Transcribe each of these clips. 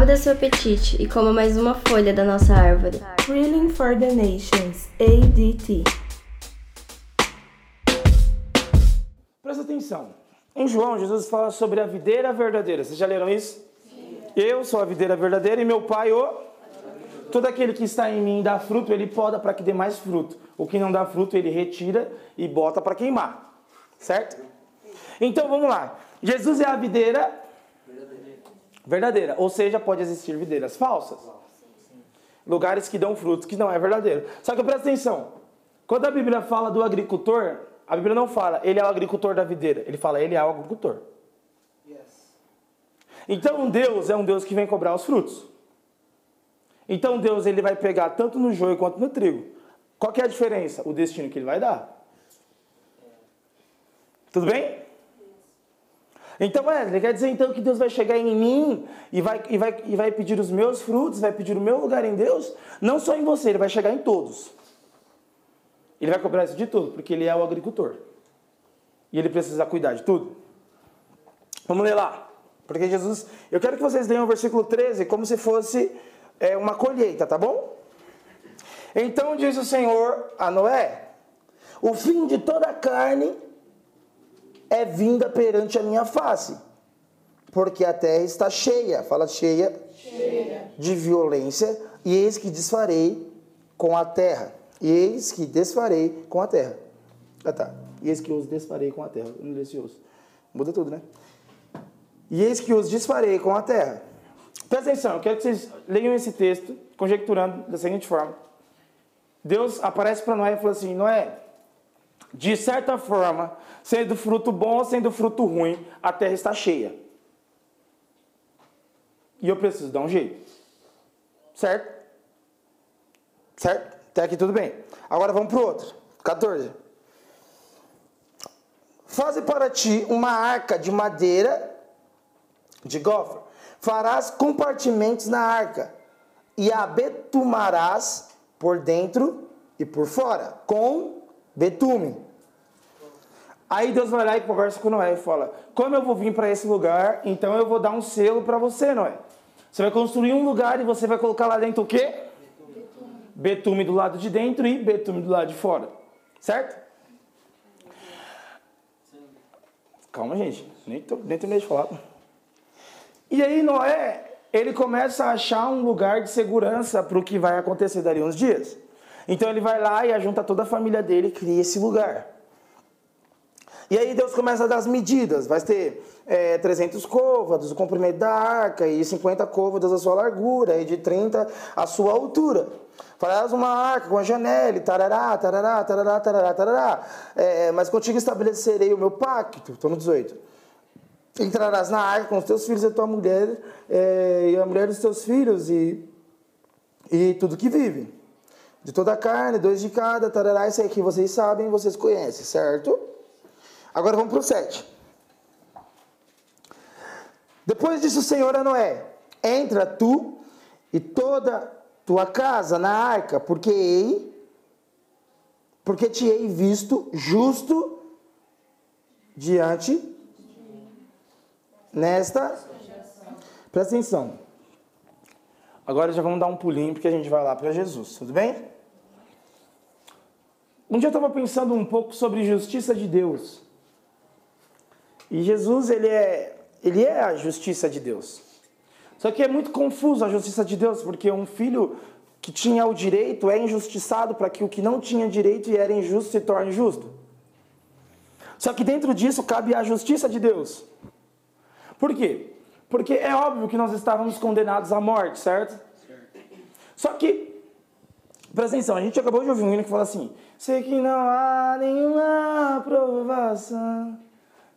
Abra seu apetite e coma mais uma folha da nossa árvore. Thrilling for the Nations, ADT. Presta atenção. Em João, Jesus fala sobre a videira verdadeira. Vocês já leram isso? Sim. Eu sou a videira verdadeira e meu pai o. Todo aquele que está em mim dá fruto, ele poda para que dê mais fruto. O que não dá fruto, ele retira e bota para queimar. Certo? Então vamos lá. Jesus é a videira verdadeira. Ou seja, pode existir videiras falsas. Lugares que dão frutos que não é verdadeiro. Só que presta atenção. Quando a Bíblia fala do agricultor, a Bíblia não fala ele é o agricultor da videira. Ele fala ele é o agricultor. Então Deus é um Deus que vem cobrar os frutos. Então Deus ele vai pegar tanto no joio quanto no trigo. Qual que é a diferença? O destino que ele vai dar. Tudo bem? Então, Wesley, quer dizer então que Deus vai chegar em mim e vai, e, vai, e vai pedir os meus frutos, vai pedir o meu lugar em Deus? Não só em você, ele vai chegar em todos. Ele vai cobrar isso de tudo, porque ele é o agricultor. E ele precisa cuidar de tudo. Vamos ler lá. Porque Jesus. Eu quero que vocês leiam o versículo 13 como se fosse é, uma colheita, tá bom? Então disse o Senhor a Noé: O fim de toda a carne é vinda perante a minha face, porque a terra está cheia, fala cheia, cheia. de violência, e eis que desfarei com a terra. E eis que desfarei com a terra. Ah tá. E eis que os desfarei com a terra. Não esse osso. Muda tudo, né? E eis que os desfarei com a terra. Presta atenção, eu quero que vocês leiam esse texto, conjecturando da seguinte forma. Deus aparece para Noé e fala assim: Noé, de certa forma, sendo fruto bom ou sendo fruto ruim, a terra está cheia. E eu preciso dar um jeito. Certo? Certo? Até aqui tudo bem. Agora vamos para o outro. 14. Faze para ti uma arca de madeira de gofre. Farás compartimentos na arca e a betumarás por dentro e por fora com betume. Aí Deus vai lá e conversa com Noé e fala: Como eu vou vir para esse lugar, então eu vou dar um selo para você, Noé. Você vai construir um lugar e você vai colocar lá dentro o quê? Betume do lado de dentro e betume do lado de fora. Certo? Calma, gente. Nem, tô, nem terminei de falar. E aí Noé, ele começa a achar um lugar de segurança para o que vai acontecer dali uns dias. Então ele vai lá e ajunta toda a família dele e cria esse lugar. E aí Deus começa a dar as medidas. Vai ter é, 300 côvados, o comprimento da arca, e 50 côvados a sua largura, e de 30 a sua altura. Farás uma arca com a janela, tarará, tarará, tarará, tarará, tarará. É, mas contigo estabelecerei o meu pacto. Estou no 18. Entrarás na arca com os teus filhos e a tua mulher, é, e a mulher dos teus filhos, e, e tudo que vive. De toda a carne, dois de cada, tarará, isso aí que vocês sabem, vocês conhecem, certo? Agora vamos para o 7. Depois disse o Senhor a Noé: Entra tu e toda tua casa na arca, porque ei, porque te hei visto justo diante nesta. Presta atenção. Agora já vamos dar um pulinho porque a gente vai lá para Jesus, tudo bem? Um dia eu estava pensando um pouco sobre justiça de Deus. E Jesus, ele é, ele é a justiça de Deus. Só que é muito confuso a justiça de Deus, porque um filho que tinha o direito é injustiçado para que o que não tinha direito e era injusto se torne justo. Só que dentro disso cabe a justiça de Deus. Por quê? Porque é óbvio que nós estávamos condenados à morte, certo? certo. Só que, presta atenção, a gente acabou de ouvir um hino que fala assim: Sei que não há nenhuma aprovação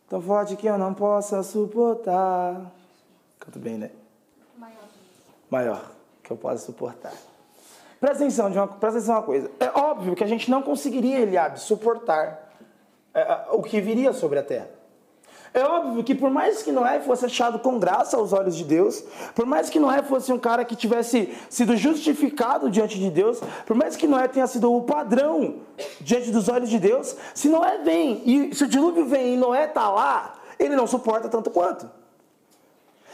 tão forte que eu não possa suportar. Canto bem, né? maior que eu possa suportar. Presta atenção, de uma, presta atenção uma coisa. É óbvio que a gente não conseguiria, Eliabe, suportar é, o que viria sobre a terra. É óbvio que por mais que Noé fosse achado com graça aos olhos de Deus, por mais que Noé fosse um cara que tivesse sido justificado diante de Deus, por mais que Noé tenha sido o padrão diante dos olhos de Deus, se Noé vem e se o dilúvio vem e Noé está lá, ele não suporta tanto quanto.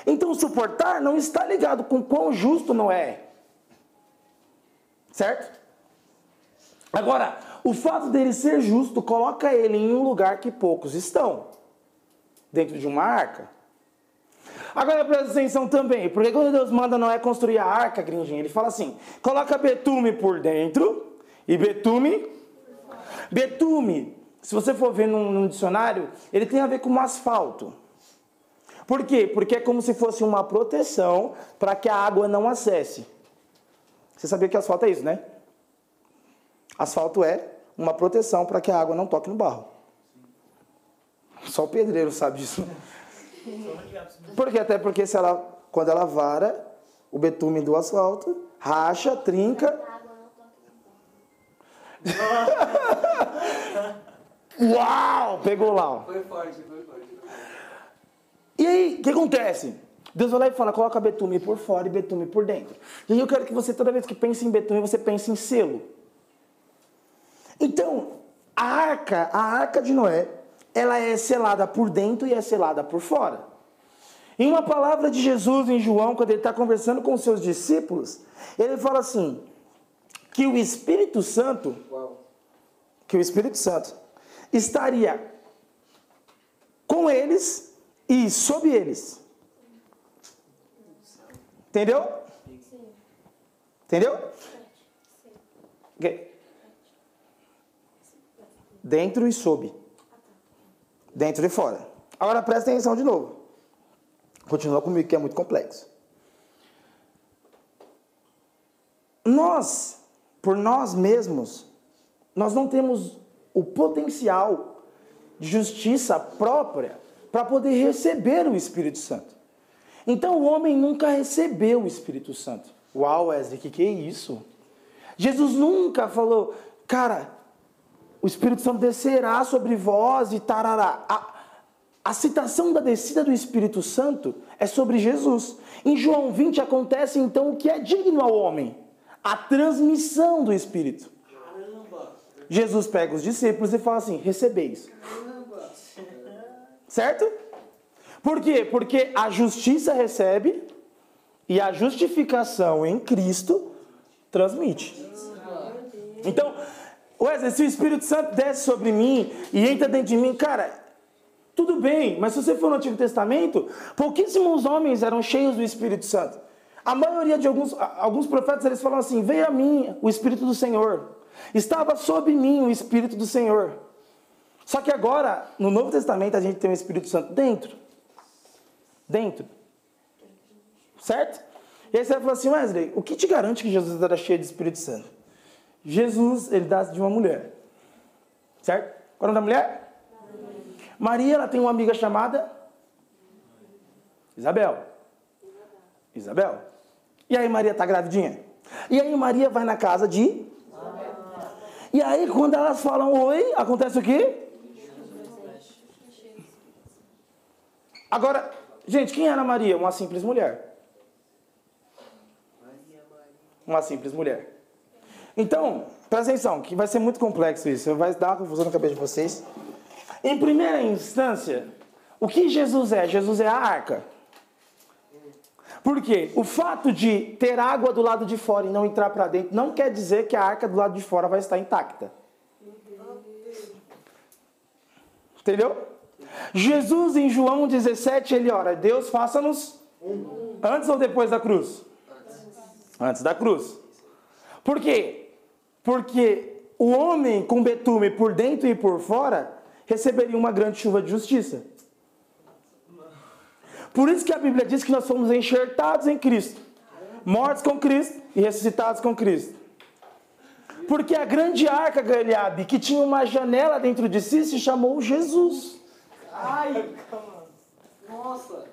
Então, suportar não está ligado com quão justo não é. Certo? Agora, o fato dele ser justo coloca ele em um lugar que poucos estão dentro de uma arca. Agora presta atenção também, porque quando Deus manda Noé construir a arca, Grindinho, ele fala assim: coloca betume por dentro e betume. Betume, se você for ver num, num dicionário, ele tem a ver com um asfalto. Por quê? Porque é como se fosse uma proteção para que a água não acesse. Você sabia que asfalto é isso, né? Asfalto é uma proteção para que a água não toque no barro. Só o pedreiro sabe disso. Porque até porque se ela, quando ela vara o betume do asfalto, racha, trinca. Uau! Pegou lá. Foi forte, foi forte. E aí, o que acontece? Deus vai lá e fala, coloca betume por fora e betume por dentro. E aí eu quero que você, toda vez que pense em betume, você pense em selo. Então, a arca, a arca de Noé, ela é selada por dentro e é selada por fora. Em uma palavra de Jesus em João, quando ele está conversando com os seus discípulos, ele fala assim: que o Espírito Santo, que o Espírito Santo estaria com eles e sob eles. Entendeu? Entendeu? Dentro e sob. Dentro e fora. Agora presta atenção de novo. Continua comigo que é muito complexo. Nós, por nós mesmos, nós não temos o potencial de justiça própria para poder receber o Espírito Santo. Então o homem nunca recebeu o Espírito Santo. Uau, Wesley, que que é isso? Jesus nunca falou, cara, o Espírito Santo descerá sobre vós e tarará. A, a citação da descida do Espírito Santo é sobre Jesus. Em João 20 acontece então o que é digno ao homem: a transmissão do Espírito. Jesus pega os discípulos e fala assim: recebeis. Certo? Por quê? Porque a justiça recebe e a justificação em Cristo transmite. Então, Wesley, se o Espírito Santo desce sobre mim e entra dentro de mim, cara, tudo bem, mas se você for no Antigo Testamento, pouquíssimos homens eram cheios do Espírito Santo. A maioria de alguns, alguns profetas eles falam assim: Veio a mim o Espírito do Senhor, estava sobre mim o Espírito do Senhor. Só que agora, no Novo Testamento, a gente tem o Espírito Santo dentro. Dentro. Certo? E aí você vai falar assim, Wesley, o que te garante que Jesus era cheio de Espírito Santo? Jesus, ele dá de uma mulher. Certo? Qual é o nome da mulher? Maria, ela tem uma amiga chamada Isabel. Isabel. E aí Maria tá gravidinha? E aí Maria vai na casa de E aí quando elas falam oi, acontece o quê? Agora, gente, quem era Maria? Uma simples mulher. Uma simples mulher. Então, presta atenção, que vai ser muito complexo isso. Vai dar uma confusão na cabeça de vocês. Em primeira instância, o que Jesus é? Jesus é a arca. Por quê? O fato de ter água do lado de fora e não entrar para dentro não quer dizer que a arca do lado de fora vai estar intacta. Entendeu? Jesus em João 17, ele ora: Deus faça-nos antes ou depois da cruz? Antes da cruz. Por quê? Porque o homem com betume por dentro e por fora receberia uma grande chuva de justiça. Por isso que a Bíblia diz que nós fomos enxertados em Cristo, mortos com Cristo e ressuscitados com Cristo. Porque a grande arca Galiabe, que tinha uma janela dentro de si, se chamou Jesus. Ai, nossa.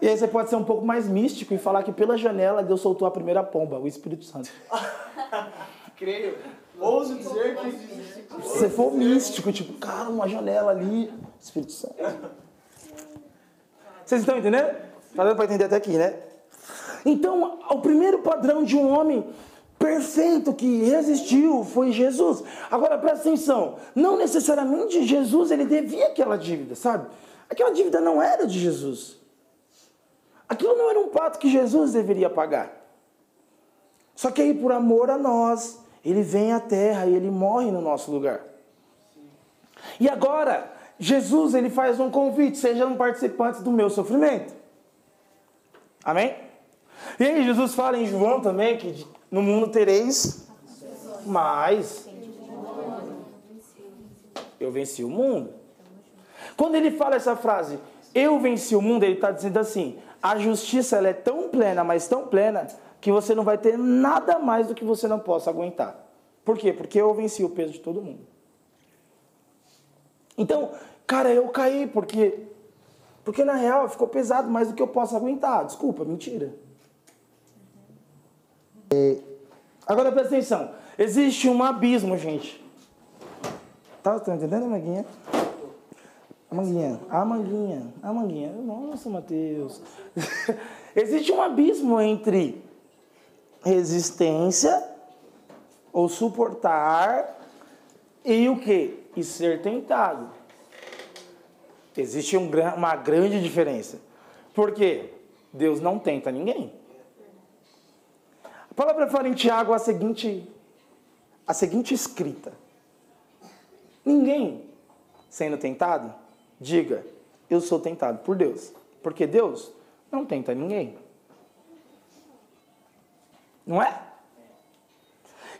E aí você pode ser um pouco mais místico e falar que pela janela Deus soltou a primeira pomba, o Espírito Santo. Creio. Ouso dizer que Se você for místico, tipo, cara, uma janela ali, Espírito Santo. Vocês estão entendendo? Tá dando para entender até aqui, né? Então, o primeiro padrão de um homem perfeito que resistiu foi Jesus. Agora presta atenção, não necessariamente Jesus ele devia aquela dívida, sabe? Aquela dívida não era de Jesus. Aquilo não era um pato que Jesus deveria pagar. Só que aí, por amor a nós, ele vem à terra e ele morre no nosso lugar. E agora, Jesus ele faz um convite: sejam participantes do meu sofrimento. Amém? E aí, Jesus fala em João também que no mundo tereis mais. Eu venci o mundo. Quando ele fala essa frase, eu venci o mundo, ele está dizendo assim: a justiça ela é tão plena, mas tão plena, que você não vai ter nada mais do que você não possa aguentar. Por quê? Porque eu venci o peso de todo mundo. Então, cara, eu caí porque porque na real ficou pesado mais do que eu posso aguentar. Desculpa, mentira. Agora presta atenção. Existe um abismo, gente. Tá, tá entendendo, Manguinha? A manguinha, a manguinha, a manguinha. Nossa, Mateus. Existe um abismo entre resistência ou suportar e o que? E ser tentado. Existe um, uma grande diferença. Por quê? Deus não tenta ninguém. A palavra fala em Tiago a seguinte, a seguinte escrita: Ninguém sendo tentado, diga, eu sou tentado por Deus. Porque Deus não tenta ninguém. Não é?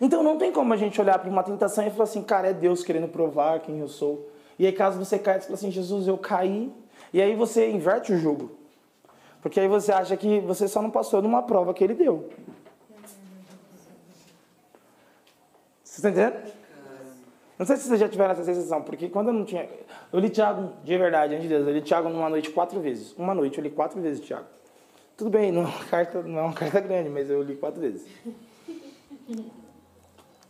Então não tem como a gente olhar para uma tentação e falar assim, cara, é Deus querendo provar quem eu sou. E aí caso você caia, você fala assim, Jesus, eu caí. E aí você inverte o jogo. Porque aí você acha que você só não passou numa prova que ele deu. Você está entendendo? Não sei se vocês já tiveram essa sensação, porque quando eu não tinha. Eu li Tiago, de verdade, antes de Deus, eu li Tiago numa noite quatro vezes. Uma noite eu li quatro vezes Tiago. Tudo bem, não é uma carta, não é uma carta grande, mas eu li quatro vezes.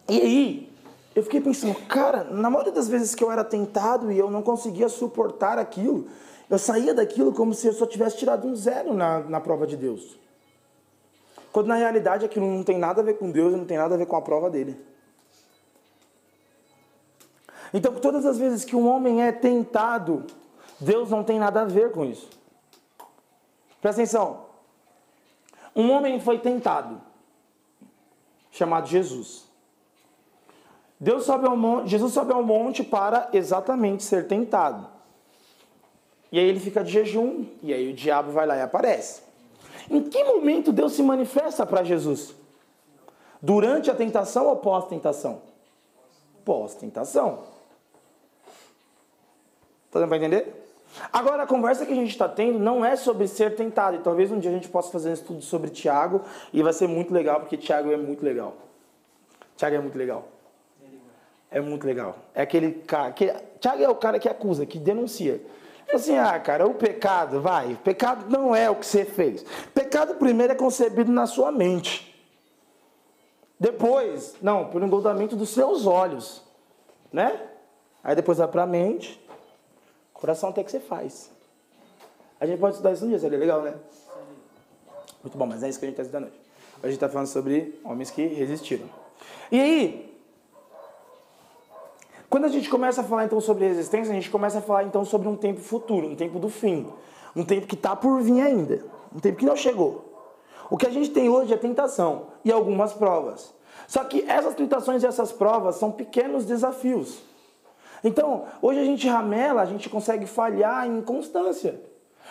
E aí, eu fiquei pensando, cara, na maioria das vezes que eu era tentado e eu não conseguia suportar aquilo, eu saía daquilo como se eu só tivesse tirado um zero na, na prova de Deus. Quando na realidade aquilo não tem nada a ver com Deus, não tem nada a ver com a prova dele. Então, todas as vezes que um homem é tentado, Deus não tem nada a ver com isso. Presta atenção. Um homem foi tentado, chamado Jesus. Deus sobe ao monte, Jesus sobe ao monte para exatamente ser tentado. E aí ele fica de jejum, e aí o diabo vai lá e aparece. Em que momento Deus se manifesta para Jesus? Durante a tentação ou pós-tentação? Pós-tentação. Tá dando para entender? Agora, a conversa que a gente está tendo não é sobre ser tentado. E talvez um dia a gente possa fazer um estudo sobre Tiago. E vai ser muito legal, porque Tiago é muito legal. Tiago é muito legal. É muito legal. É aquele cara. Que, Tiago é o cara que acusa, que denuncia. Assim, ah, cara, o pecado, vai. Pecado não é o que você fez. Pecado primeiro é concebido na sua mente. Depois, não, por engoldamento dos seus olhos. Né? Aí depois vai para a mente. Coração até que você faz. A gente pode estudar isso um dia, seria legal, né? Muito bom, mas é isso que a gente está estudando hoje. Hoje a gente está falando sobre homens que resistiram. E aí, quando a gente começa a falar então sobre resistência, a gente começa a falar então sobre um tempo futuro, um tempo do fim. Um tempo que está por vir ainda. Um tempo que não chegou. O que a gente tem hoje é tentação e algumas provas. Só que essas tentações e essas provas são pequenos desafios. Então, hoje a gente ramela, a gente consegue falhar em constância.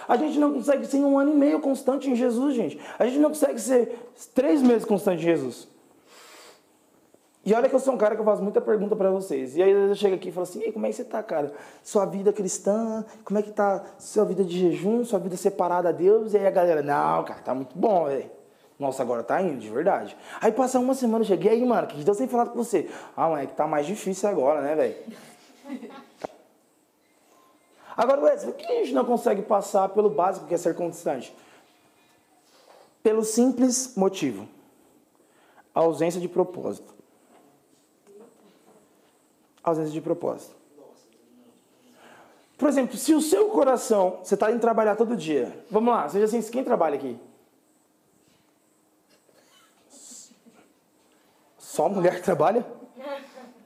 A gente não consegue ser um ano e meio constante em Jesus, gente. A gente não consegue ser três meses constante em Jesus. E olha que eu sou um cara que eu faço muita pergunta para vocês. E aí eu chego aqui e falo assim, como é que você tá, cara? Sua vida cristã, como é que tá sua vida de jejum, sua vida separada a Deus? E aí a galera, não, cara, tá muito bom, velho. Nossa, agora tá indo, de verdade. Aí passa uma semana, eu cheguei aí, mano, que Deus tem falado com você. Ah, mano, é que tá mais difícil agora, né, velho? Agora, Wesley, por que a gente não consegue passar pelo básico que é ser constante? Pelo simples motivo: a ausência de propósito. A ausência de propósito. Por exemplo, se o seu coração, você está indo trabalhar todo dia. Vamos lá, seja assim, quem trabalha aqui? Só mulher trabalha?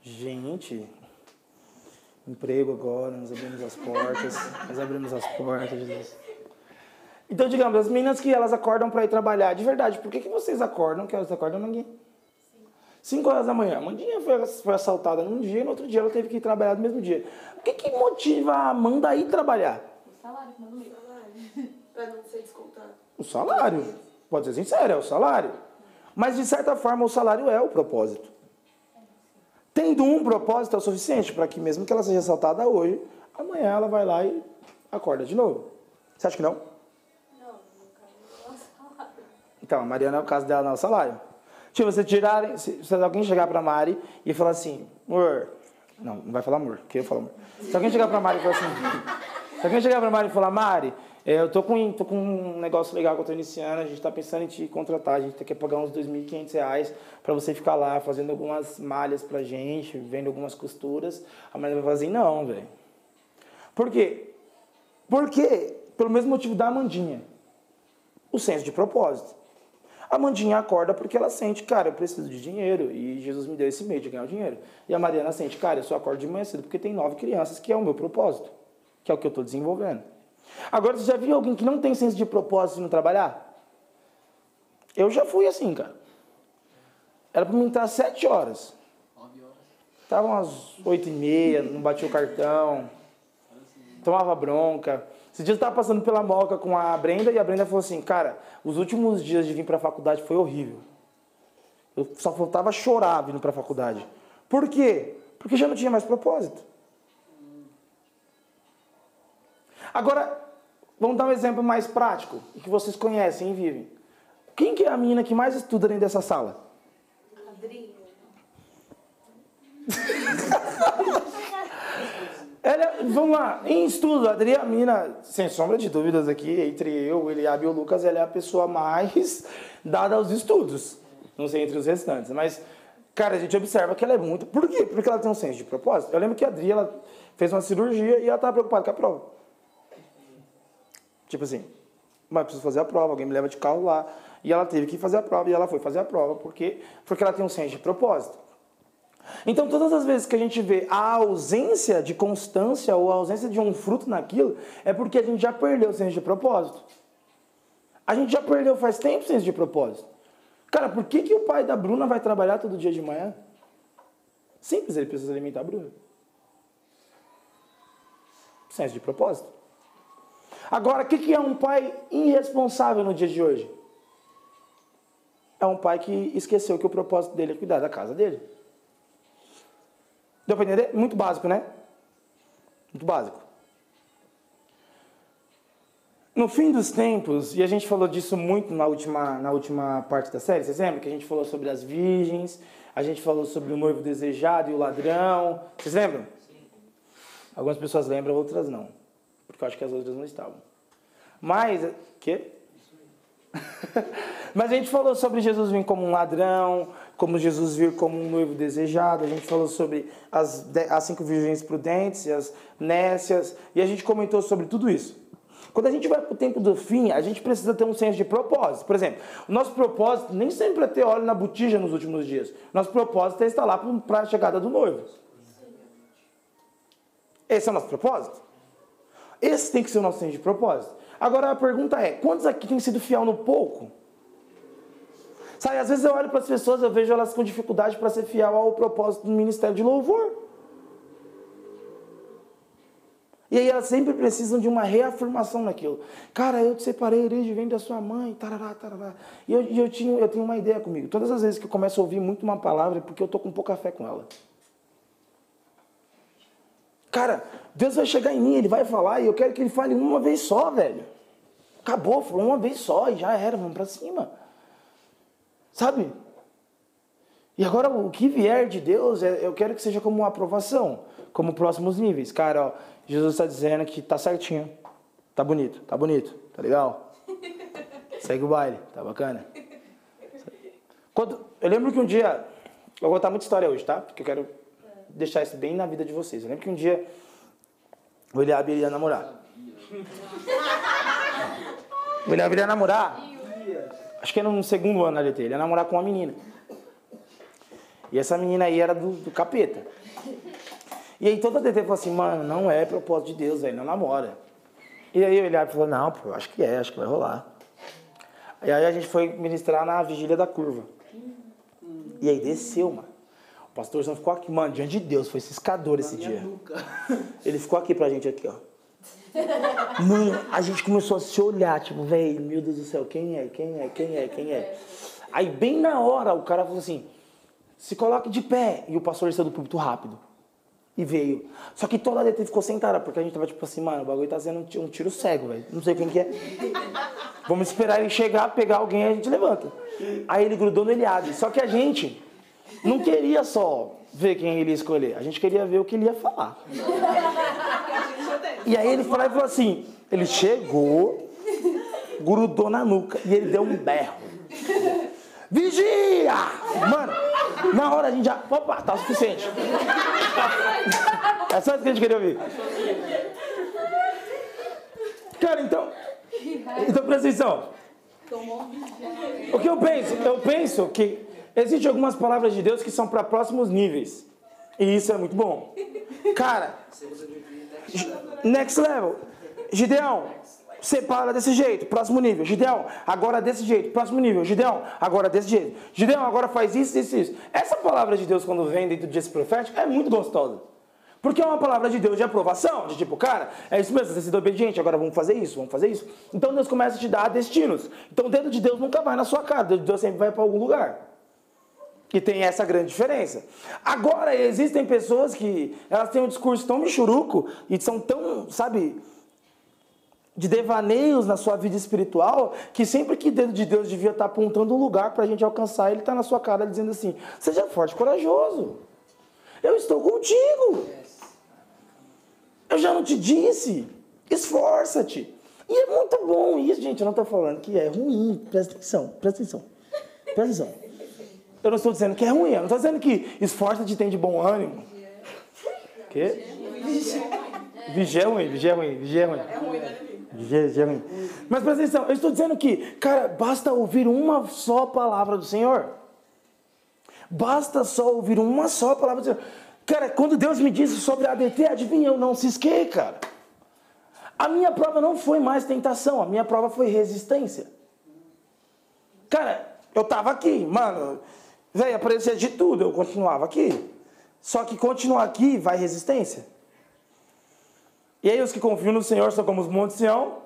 Gente, emprego agora, nós abrimos as portas, nós abrimos as portas, Jesus. Então, digamos, as meninas que elas acordam para ir trabalhar, de verdade, por que, que vocês acordam? Que elas acordam ninguém? 5 horas da manhã. A Mandinha foi, foi assaltada num dia e no outro dia ela teve que ir trabalhar no mesmo dia. O que, que motiva a Amanda a ir trabalhar? O salário manda livro. Pra não ser descontado. O salário. Pode ser sincero, é o salário. Mas de certa forma o salário é o propósito. Tendo um propósito é o suficiente para que mesmo que ela seja assaltada hoje, amanhã ela vai lá e acorda de novo. Você acha que não? Não, no é salário. Então, a Mariana, o caso dela não é salário. Tipo, você tirarem, se, se alguém chegar pra Mari e falar assim, amor, não, não vai falar amor, que eu falo amor. Se alguém chegar pra Mari e falar assim, se alguém chegar pra Mari e falar, Mari, é, eu tô com, tô com um negócio legal que eu tô iniciando, a gente tá pensando em te contratar, a gente quer pagar uns 2.500 reais pra você ficar lá fazendo algumas malhas pra gente, vendo algumas costuras. A Mari vai falar assim, não, velho. Por quê? Porque, pelo mesmo motivo da Amandinha, o senso de propósito. A Mandinha acorda porque ela sente, cara, eu preciso de dinheiro e Jesus me deu esse meio de ganhar o dinheiro. E a Mariana sente, cara, eu só acordo de manhã cedo porque tem nove crianças, que é o meu propósito, que é o que eu estou desenvolvendo. Agora, você já viu alguém que não tem senso de propósito no trabalhar? Eu já fui assim, cara. Era para mim entrar às sete horas. Estavam às oito e meia, não batia o cartão, tomava bronca. Esse dia eu estava passando pela Moca com a Brenda e a Brenda falou assim, cara, os últimos dias de vir para a faculdade foi horrível. Eu só faltava chorar vindo para a faculdade. Por quê? Porque já não tinha mais propósito. Agora, vamos dar um exemplo mais prático, que vocês conhecem e vivem. Quem que é a menina que mais estuda dentro dessa sala? Adrinha. Ela, vamos lá, em estudo, a Adriana, sem sombra de dúvidas aqui, entre eu, Eliabe e o Lucas, ela é a pessoa mais dada aos estudos. Não sei entre os restantes, mas, cara, a gente observa que ela é muito. Por quê? Porque ela tem um senso de propósito. Eu lembro que a Adri, ela fez uma cirurgia e ela estava preocupada com a prova. Tipo assim, mas preciso fazer a prova, alguém me leva de carro lá. E ela teve que fazer a prova e ela foi fazer a prova, porque, porque ela tem um senso de propósito. Então, todas as vezes que a gente vê a ausência de constância ou a ausência de um fruto naquilo, é porque a gente já perdeu o senso de propósito. A gente já perdeu faz tempo o senso de propósito. Cara, por que, que o pai da Bruna vai trabalhar todo dia de manhã? Simples, ele precisa alimentar a Bruna. Senso de propósito. Agora, o que, que é um pai irresponsável no dia de hoje? É um pai que esqueceu que o propósito dele é cuidar da casa dele. Deu para entender? Muito básico, né? Muito básico. No fim dos tempos, e a gente falou disso muito na última, na última parte da série, vocês lembram que a gente falou sobre as virgens, a gente falou sobre o noivo desejado e o ladrão. Vocês lembram? Sim. Algumas pessoas lembram, outras não. Porque eu acho que as outras não estavam. Mas, que? Mas a gente falou sobre Jesus vir como um ladrão, como Jesus vir como um noivo desejado, a gente falou sobre as, as cinco virgens prudentes as nécias, e a gente comentou sobre tudo isso. Quando a gente vai para o tempo do fim, a gente precisa ter um senso de propósito. Por exemplo, o nosso propósito nem sempre é ter óleo na botija nos últimos dias. Nosso propósito é estar lá para a chegada do noivo. Esse é o nosso propósito? Esse tem que ser o nosso senso de propósito. Agora a pergunta é: quantos aqui têm sido fiel no pouco? Sabe, às vezes eu olho para as pessoas, eu vejo elas com dificuldade para ser fiel ao propósito do ministério de louvor. E aí elas sempre precisam de uma reafirmação naquilo. Cara, eu te separei, igreja vem da sua mãe, tarará, tarará. E eu, eu, tinha, eu tenho uma ideia comigo. Todas as vezes que eu começo a ouvir muito uma palavra é porque eu tô com pouca fé com ela. Cara, Deus vai chegar em mim, Ele vai falar e eu quero que Ele fale uma vez só, velho. Acabou, falou uma vez só e já era, vamos para cima. Sabe? E agora o que vier de Deus, é, eu quero que seja como uma aprovação, como próximos níveis. Cara, ó, Jesus está dizendo que tá certinho, tá bonito, tá bonito, tá legal. Segue o baile, tá bacana. Quando, eu lembro que um dia, eu vou contar muita história hoje, tá? Porque eu quero deixar isso bem na vida de vocês. Eu lembro que um dia o Eliabe ia namorar. O Eliabe ia namorar. Acho que era no segundo ano da DT. Ele ia namorar com uma menina. E essa menina aí era do, do capeta. E aí toda a DT falou assim, mano, não é propósito de Deus, velho, não namora. E aí o Eliabe falou, não, pô, acho que é, acho que vai rolar. E aí a gente foi ministrar na vigília da curva. E aí desceu, mano. O pastorzão ficou aqui, mano, diante de Deus, foi ciscador esse dia. nuca. Ele ficou aqui pra gente aqui, ó. Mano, a gente começou a se olhar, tipo, velho, meu Deus do céu, quem é, quem é, quem é, quem é? Aí bem na hora o cara falou assim, se coloque de pé. E o pastor saiu do púlpito rápido. E veio. Só que toda a DT ficou sentada, porque a gente tava tipo assim, mano, o bagulho tá sendo um um tiro cego, velho. Não sei quem que é. Vamos esperar ele chegar, pegar alguém e a gente levanta. Aí ele grudou no Eliade. Só que a gente não queria só ver quem ele ia escolher. A gente queria ver o que ele ia falar. E aí ele e falou assim, ele chegou, grudou na nuca e ele deu um berro. Vigia! Mano, na hora a gente já. Opa, tá o suficiente. É só isso que a gente queria ouvir. Cara, então. Então presta atenção. O que eu penso? Eu penso que existem algumas palavras de Deus que são para próximos níveis. E isso é muito bom. Cara, next level. Gideão, separa desse jeito, próximo nível. Gideão, agora desse jeito, próximo nível. Gideão, agora desse jeito. Gideão, agora faz isso, isso, isso. Essa palavra de Deus, quando vem dentro desse profético, é muito gostosa. Porque é uma palavra de Deus de aprovação, de tipo, cara, é isso mesmo, você tem obediente, agora vamos fazer isso, vamos fazer isso. Então Deus começa a te dar destinos. Então o dedo de Deus nunca vai na sua cara, o dedo de Deus sempre vai para algum lugar. E tem essa grande diferença. Agora, existem pessoas que elas têm um discurso tão michuruco e são tão, sabe, de devaneios na sua vida espiritual, que sempre que dedo de Deus devia estar apontando um lugar para a gente alcançar, ele está na sua cara dizendo assim: seja forte corajoso. Eu estou contigo. Eu já não te disse. Esforça-te. E é muito bom isso, gente. Eu não estou falando que é ruim. Presta atenção, presta atenção. Presta atenção. Eu não estou dizendo que é ruim. Eu não estou dizendo que esforça-te tem de bom ânimo. Quê? Vigia é ruim, vigia é ruim, vigia é ruim. É ruim, né, vigia é ruim. Mas presta atenção, eu estou dizendo que, cara, basta ouvir uma só palavra do Senhor. Basta só ouvir uma só palavra do Senhor. Cara, quando Deus me disse sobre a ADT, adivinha, eu não cisquei, cara. A minha prova não foi mais tentação, a minha prova foi resistência. Cara, eu tava aqui, mano, velho, aparecia de tudo, eu continuava aqui. Só que continuar aqui vai resistência. E aí os que confiam no Senhor são como os montes de Sião.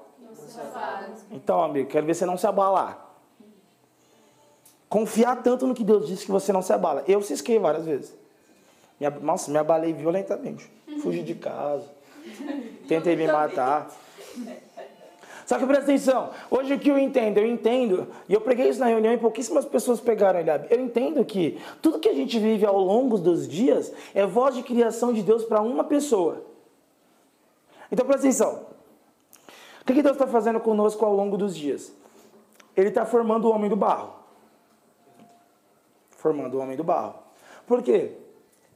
Então, amigo, quero ver você não se abalar. Confiar tanto no que Deus disse que você não se abala. Eu cisquei várias vezes. Nossa, me abalei violentamente. Fugi de casa. Tentei me matar. Só que presta atenção, hoje o que eu entendo? Eu entendo, e eu preguei isso na reunião e pouquíssimas pessoas pegaram ele. Eu entendo que tudo que a gente vive ao longo dos dias é voz de criação de Deus para uma pessoa. Então presta atenção. O que Deus está fazendo conosco ao longo dos dias? Ele está formando o homem do barro. Formando o homem do barro. Por quê?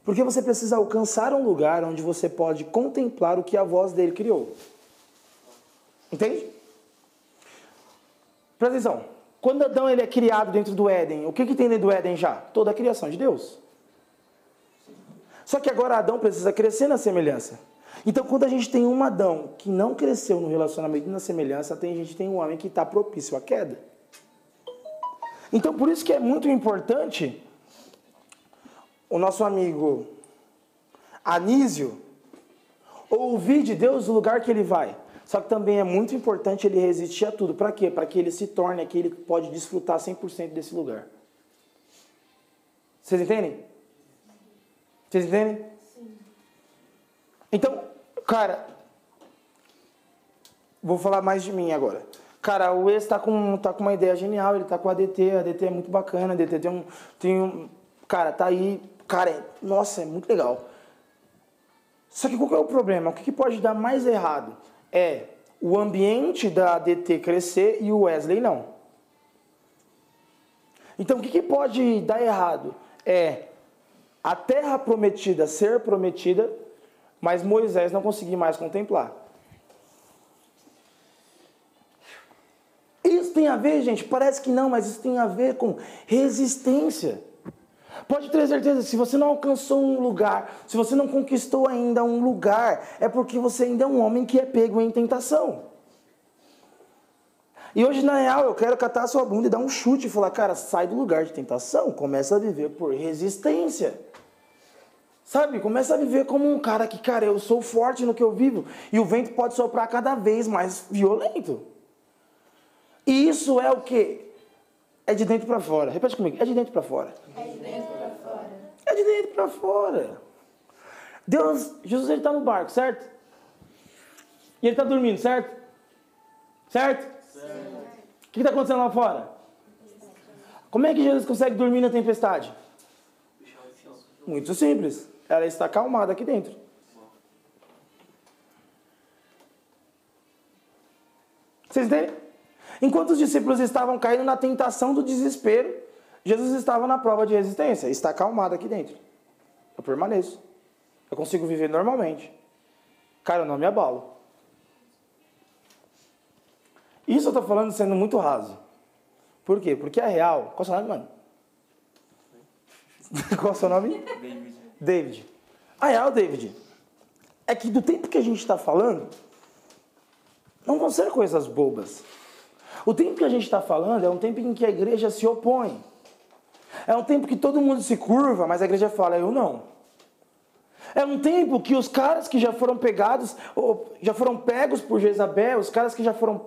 Porque você precisa alcançar um lugar onde você pode contemplar o que a voz dele criou. Entende? Presta atenção. Quando Adão ele é criado dentro do Éden, o que, que tem dentro do Éden já? Toda a criação de Deus. Só que agora Adão precisa crescer na semelhança. Então, quando a gente tem um Adão que não cresceu no relacionamento e na semelhança, tem, a gente tem um homem que está propício à queda. Então, por isso que é muito importante o nosso amigo Anísio ouvir de Deus o lugar que ele vai. Só que também é muito importante ele resistir a tudo. Para quê? Para que ele se torne aquele que pode desfrutar 100% desse lugar. Vocês entendem? Vocês entendem? Então, cara, vou falar mais de mim agora. Cara, o ex tá com, tá com uma ideia genial, ele tá com a DT, a DT é muito bacana, a DT tem um, tem um. Cara, tá aí. Cara, é- nossa, é muito legal. Só que qual que é o problema? O que, que pode dar mais errado? É o ambiente da DT crescer e o Wesley não. Então o que, que pode dar errado? É a terra prometida ser prometida, mas Moisés não conseguir mais contemplar. Isso tem a ver, gente? Parece que não, mas isso tem a ver com resistência. Pode ter certeza, se você não alcançou um lugar, se você não conquistou ainda um lugar, é porque você ainda é um homem que é pego em tentação. E hoje, na real, eu quero catar a sua bunda e dar um chute e falar, cara, sai do lugar de tentação, começa a viver por resistência. Sabe? Começa a viver como um cara que, cara, eu sou forte no que eu vivo. E o vento pode soprar cada vez mais violento. E isso é o quê? É de dentro para fora. Repete comigo. É de dentro para fora. É de dentro pra fora. É de dentro para fora. Deus, Jesus ele está no barco, certo? E ele está dormindo, certo? Certo? O que está acontecendo lá fora? Como é que Jesus consegue dormir na tempestade? Muito simples. Ela está acalmada aqui dentro. Vocês entendem? Enquanto os discípulos estavam caindo na tentação do desespero, Jesus estava na prova de resistência. Está acalmado aqui dentro. Eu permaneço. Eu consigo viver normalmente. Cara, eu não me abalo. Isso eu estou falando sendo muito raso. Por quê? Porque é real. Qual é o seu nome, mano? Qual é o seu nome? David. David. A real, David, é que do tempo que a gente está falando, não vão ser coisas bobas. O tempo que a gente está falando é um tempo em que a igreja se opõe. É um tempo que todo mundo se curva, mas a igreja fala, eu não. É um tempo que os caras que já foram pegados, já foram pegos por Jezabel, os caras que já foram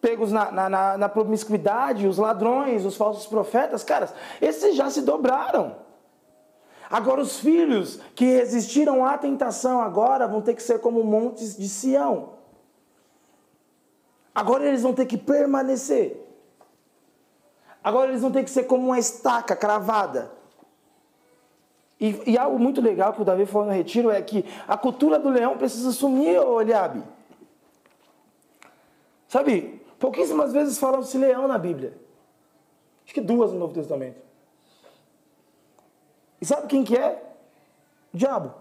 pegos na, na, na, na promiscuidade, os ladrões, os falsos profetas, caras, esses já se dobraram. Agora os filhos que resistiram à tentação agora vão ter que ser como montes de Sião. Agora eles vão ter que permanecer. Agora eles vão ter que ser como uma estaca cravada. E, e, algo muito legal que o Davi falou no retiro é que a cultura do leão precisa sumir, Eliabe. Sabe, pouquíssimas vezes falam-se leão na Bíblia. Acho que duas no Novo Testamento. E sabe quem que é? O diabo.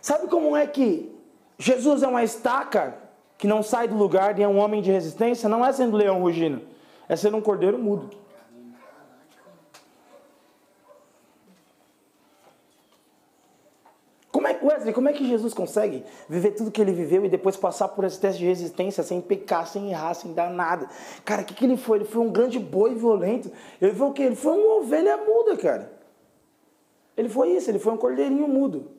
Sabe como é que Jesus é uma estaca que não sai do lugar e é um homem de resistência? Não é sendo leão rugindo, é sendo um cordeiro mudo. Como é, Wesley, como é que Jesus consegue viver tudo que ele viveu e depois passar por esse teste de resistência sem pecar, sem errar, sem dar nada? Cara, o que, que ele foi? Ele foi um grande boi violento. Ele foi o quê? Ele foi uma ovelha muda, cara. Ele foi isso, ele foi um cordeirinho mudo.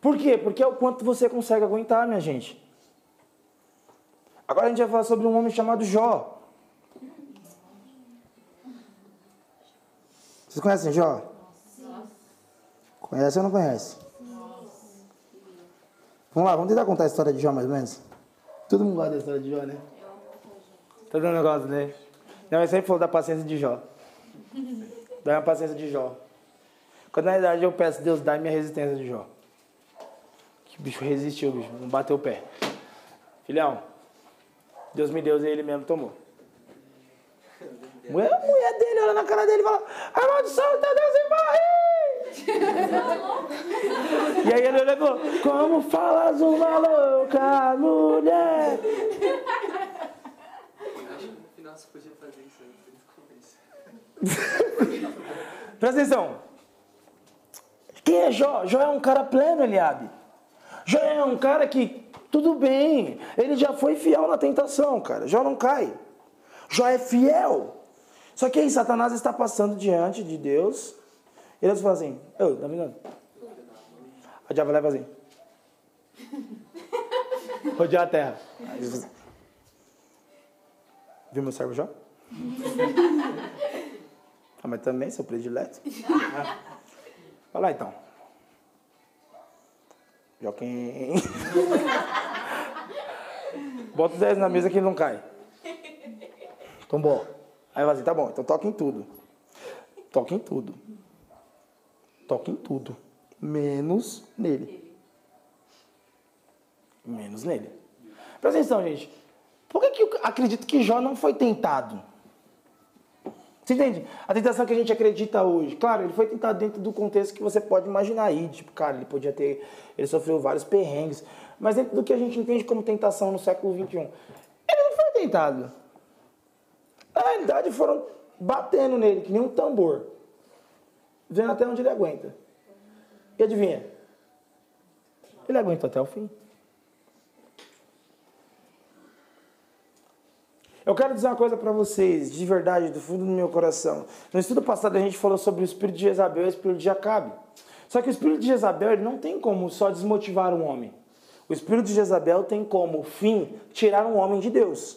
Por quê? Porque é o quanto você consegue aguentar, minha gente. Agora a gente vai falar sobre um homem chamado Jó. Vocês conhecem Jó? Conhece ou não conhece? Vamos lá, vamos tentar contar a história de Jó mais ou menos? Todo mundo gosta da história de Jó, né? Todo mundo gosta, né? Não, eu sempre falou da paciência de Jó. Dá uma paciência de Jó. Quando na verdade eu peço, Deus, dá minha resistência de Jó. Que o bicho resistiu, bicho, não bateu o pé. Filhão, Deus me deu e ele mesmo tomou. Mulher, a mulher dele olha na cara dele e fala: A maldição está Deus em barriga! e aí ele olhou como falas uma louca mulher? No final você podia fazer isso aí, Presta atenção. Quem é Jó? Jó é um cara pleno, Eliabe. Jó é um cara que, tudo bem, ele já foi fiel na tentação, cara. Jó não cai. Jó é fiel. Só que aí Satanás está passando diante de Deus e Deus fala assim, ô, oh, tá me dando? A diabo leva assim. Rodear a terra. Viu meu servo Jó? ah, mas também seu predileto. Vai lá então. Joquim. Bota os 10 na mesa que não cai. Então bom. Aí vai assim, tá bom, então toca em tudo. Toca em tudo. Toca em tudo. Menos nele. Menos nele. Presta atenção, gente. Por que, que eu acredito que Jó não foi tentado? Você entende? A tentação que a gente acredita hoje. Claro, ele foi tentado dentro do contexto que você pode imaginar aí. Tipo, cara, ele podia ter. Ele sofreu vários perrengues. Mas dentro do que a gente entende como tentação no século XXI. Ele não foi tentado. Na realidade, foram batendo nele, que nem um tambor vendo até onde ele aguenta. E adivinha? Ele aguentou até o fim. Eu quero dizer uma coisa para vocês, de verdade, do fundo do meu coração. No estudo passado a gente falou sobre o espírito de Jezabel e o espírito de Acabe. Só que o espírito de Jezabel ele não tem como só desmotivar um homem. O espírito de Jezabel tem como fim tirar um homem de Deus.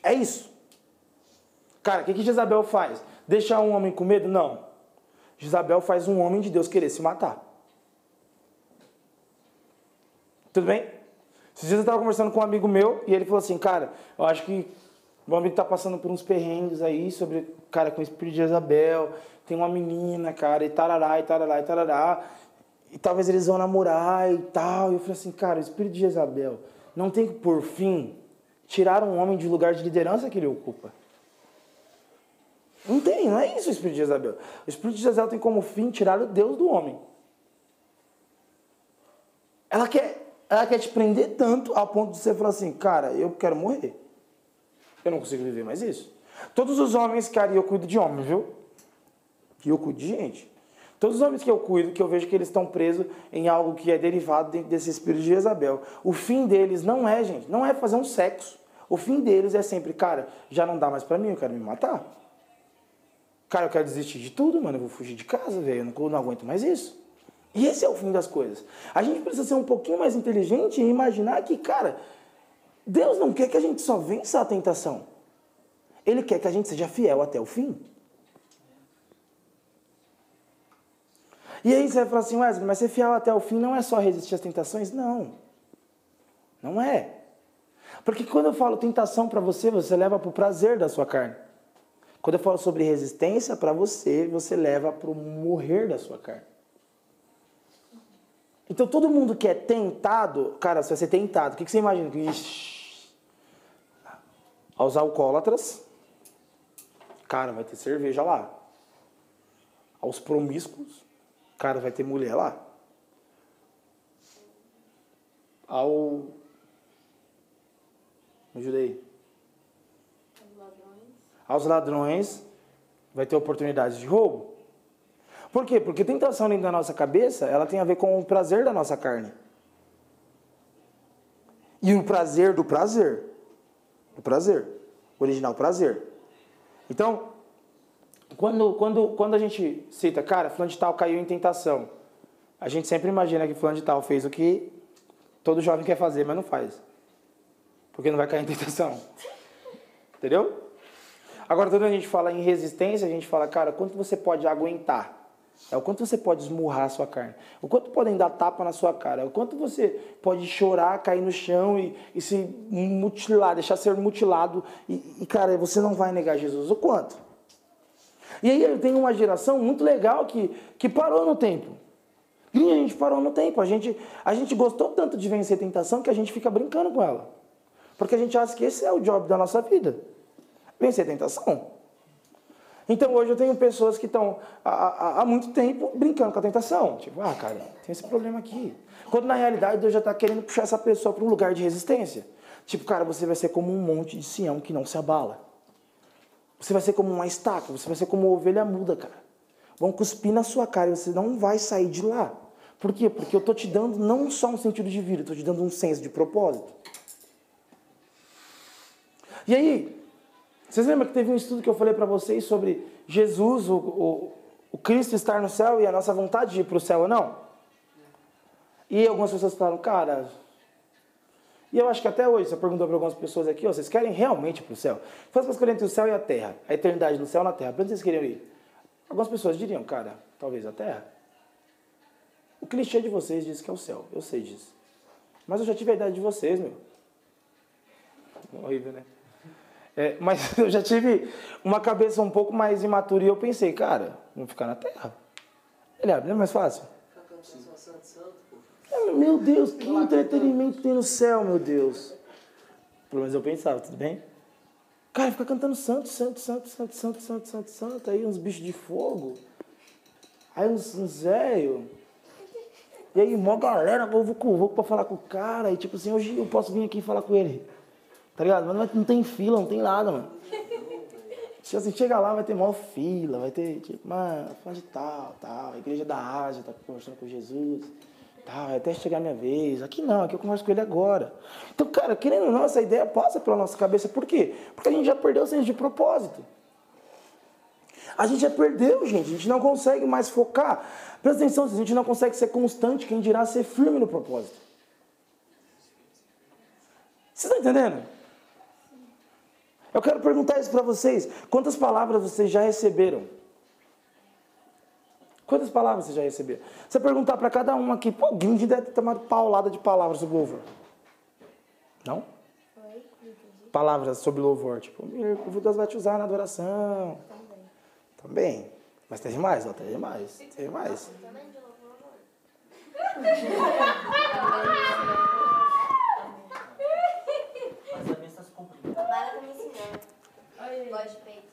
É isso. Cara, o que, que Jezabel faz? Deixar um homem com medo? Não. Jezabel faz um homem de Deus querer se matar. Tudo bem? Esses dias eu estava conversando com um amigo meu e ele falou assim, cara, eu acho que meu amigo está passando por uns perrengues aí sobre, cara, com o espírito de Isabel, tem uma menina, cara, e tarará, e tarará, e tarará, e talvez eles vão namorar e tal. E eu falei assim, cara, o espírito de Jezabel não tem que, por fim, tirar um homem de lugar de liderança que ele ocupa. Não tem, não é isso o espírito de Jezabel. O espírito de Jezabel tem como fim tirar o Deus do homem. Ela quer ela quer te prender tanto a ponto de você falar assim, cara, eu quero morrer. Eu não consigo viver mais isso. Todos os homens, cara, e eu cuido de homens, viu? Que eu cuido de gente. Todos os homens que eu cuido, que eu vejo que eles estão presos em algo que é derivado desse espírito de Jezabel. O fim deles não é, gente, não é fazer um sexo. O fim deles é sempre, cara, já não dá mais pra mim, eu quero me matar. Cara, eu quero desistir de tudo, mano, eu vou fugir de casa, velho, eu não, não aguento mais isso. E esse é o fim das coisas. A gente precisa ser um pouquinho mais inteligente e imaginar que, cara, Deus não quer que a gente só vença a tentação. Ele quer que a gente seja fiel até o fim. E aí você vai falar assim, Wesley, mas ser fiel até o fim não é só resistir às tentações? Não. Não é. Porque quando eu falo tentação para você, você leva para o prazer da sua carne. Quando eu falo sobre resistência para você, você leva para o morrer da sua carne. Então todo mundo que é tentado, cara, se você é tentado, o que, que você imagina? Ixi, aos alcoólatras, cara, vai ter cerveja lá. Aos promíscuos, cara, vai ter mulher lá. Ao. Me ajudei. Aos ladrões, vai ter oportunidades de roubo. Por quê? Porque tentação dentro da nossa cabeça, ela tem a ver com o prazer da nossa carne. E o prazer do prazer. O prazer. O original prazer. Então, quando, quando, quando a gente cita, cara, fulano de tal caiu em tentação, a gente sempre imagina que fulano de tal fez o que todo jovem quer fazer, mas não faz. Porque não vai cair em tentação. Entendeu? Agora, quando a gente fala em resistência, a gente fala, cara, quanto você pode aguentar? É o quanto você pode esmurrar a sua carne. O quanto podem dar tapa na sua cara. O quanto você pode chorar, cair no chão e, e se mutilar, deixar ser mutilado. E, e, cara, você não vai negar Jesus. O quanto? E aí tenho uma geração muito legal que, que parou no tempo. E a gente parou no tempo. A gente, a gente gostou tanto de vencer tentação que a gente fica brincando com ela. Porque a gente acha que esse é o job da nossa vida. Vencer tentação. Então hoje eu tenho pessoas que estão há, há, muito tempo brincando com a tentação. Tipo, ah, cara, tem esse problema aqui. Quando na realidade Deus já está querendo puxar essa pessoa para um lugar de resistência. Tipo, cara, você vai ser como um monte de Sião que não se abala. Você vai ser como uma estaca, você vai ser como uma ovelha muda, cara. Vão cuspir na sua cara e você não vai sair de lá. Por quê? Porque eu estou te dando não só um sentido de vida, eu estou te dando um senso de propósito. E aí, vocês lembram que teve um estudo que eu falei para vocês sobre Jesus, o, o, o, Cristo estar no céu e a nossa vontade de ir para o céu ou não? E algumas pessoas falaram, cara. E eu acho que até hoje, você perguntou para algumas pessoas aqui, ó, vocês querem realmente ir para o céu? Faz uma escolha entre o céu e a terra, a eternidade no céu e na terra. Para onde vocês queriam ir? Algumas pessoas diriam, cara, talvez a terra. O clichê de vocês diz que é o céu, eu sei disso. Mas eu já tive a idade de vocês, meu. Horrível, né? É, mas eu já tive uma cabeça um pouco mais imatura e eu pensei, cara, vamos ficar na terra. Ele abre, não é mais fácil? É, meu Deus, que entretenimento tem no céu, meu Deus. Pelo menos eu pensava, tudo bem? Cara, fica cantando santo, santo, santo, santo, santo, santo, santo, santo. Aí uns bichos de fogo. Aí uns, uns velhos. E aí, mó galera, vou, vou, vou pra falar com o cara. E tipo assim, hoje eu posso vir aqui e falar com ele. Tá ligado? Mas não tem fila, não tem nada, mano. Tipo assim, chega lá, vai ter maior fila, vai ter, tipo, mano, fala de tal, tal, a igreja da Ásia tá conversando com Jesus, tal, até chegar a minha vez. Aqui não, aqui eu converso com ele agora. Então, cara, querendo ou não, essa ideia passa pela nossa cabeça. Por quê? Porque a gente já perdeu o senso de propósito. A gente já perdeu, gente. A gente não consegue mais focar. Presta atenção, se a gente não consegue ser constante, quem dirá ser firme no propósito? Vocês estão entendendo? Eu quero perguntar isso para vocês. Quantas palavras vocês já receberam? Quantas palavras vocês já receberam? Você perguntar para cada um aqui, pô, alguém deve ter tomado paulada de palavras sobre louvor. Não? Palavras sobre louvor. Tipo, o Deus vai te usar na adoração. Também. Também. Mas teve mais, ó, teve mais. Teve mais. Mas a minha está se cumprindo. Para tá me ensinando. Gosto de peito.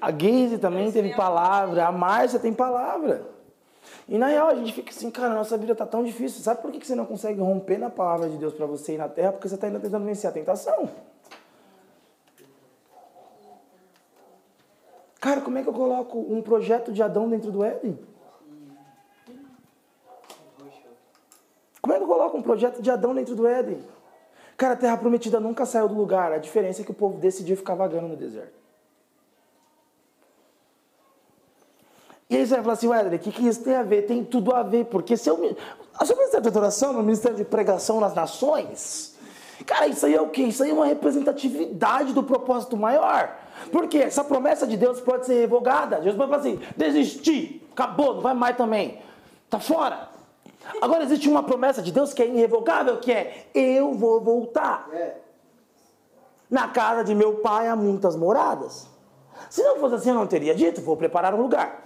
A Gaze também teve palavra, a Márcia tem palavra. E na real a gente fica assim, cara, nossa vida tá tão difícil. Sabe por que você não consegue romper na palavra de Deus para você ir na terra? Porque você está ainda tentando vencer a tentação. Cara, como é que eu coloco um projeto de Adão dentro do Éden? Como é que eu coloco um projeto de Adão dentro do Éden? Cara, a terra prometida nunca saiu do lugar. A diferença é que o povo decidiu ficar vagando no deserto. E aí você vai falar assim, Wesley, o que, que isso tem a ver? Tem tudo a ver, porque se eu, a seu ministério de adoração, no ministério de pregação nas nações, cara, isso aí é o quê? Isso aí é uma representatividade do propósito maior. Porque essa promessa de Deus pode ser revogada. Deus pode falar assim, desistir, acabou, não vai mais também. Tá fora. Agora existe uma promessa de Deus que é irrevogável, que é eu vou voltar. Na casa de meu pai há muitas moradas. Se não fosse assim, eu não teria dito, vou preparar um lugar.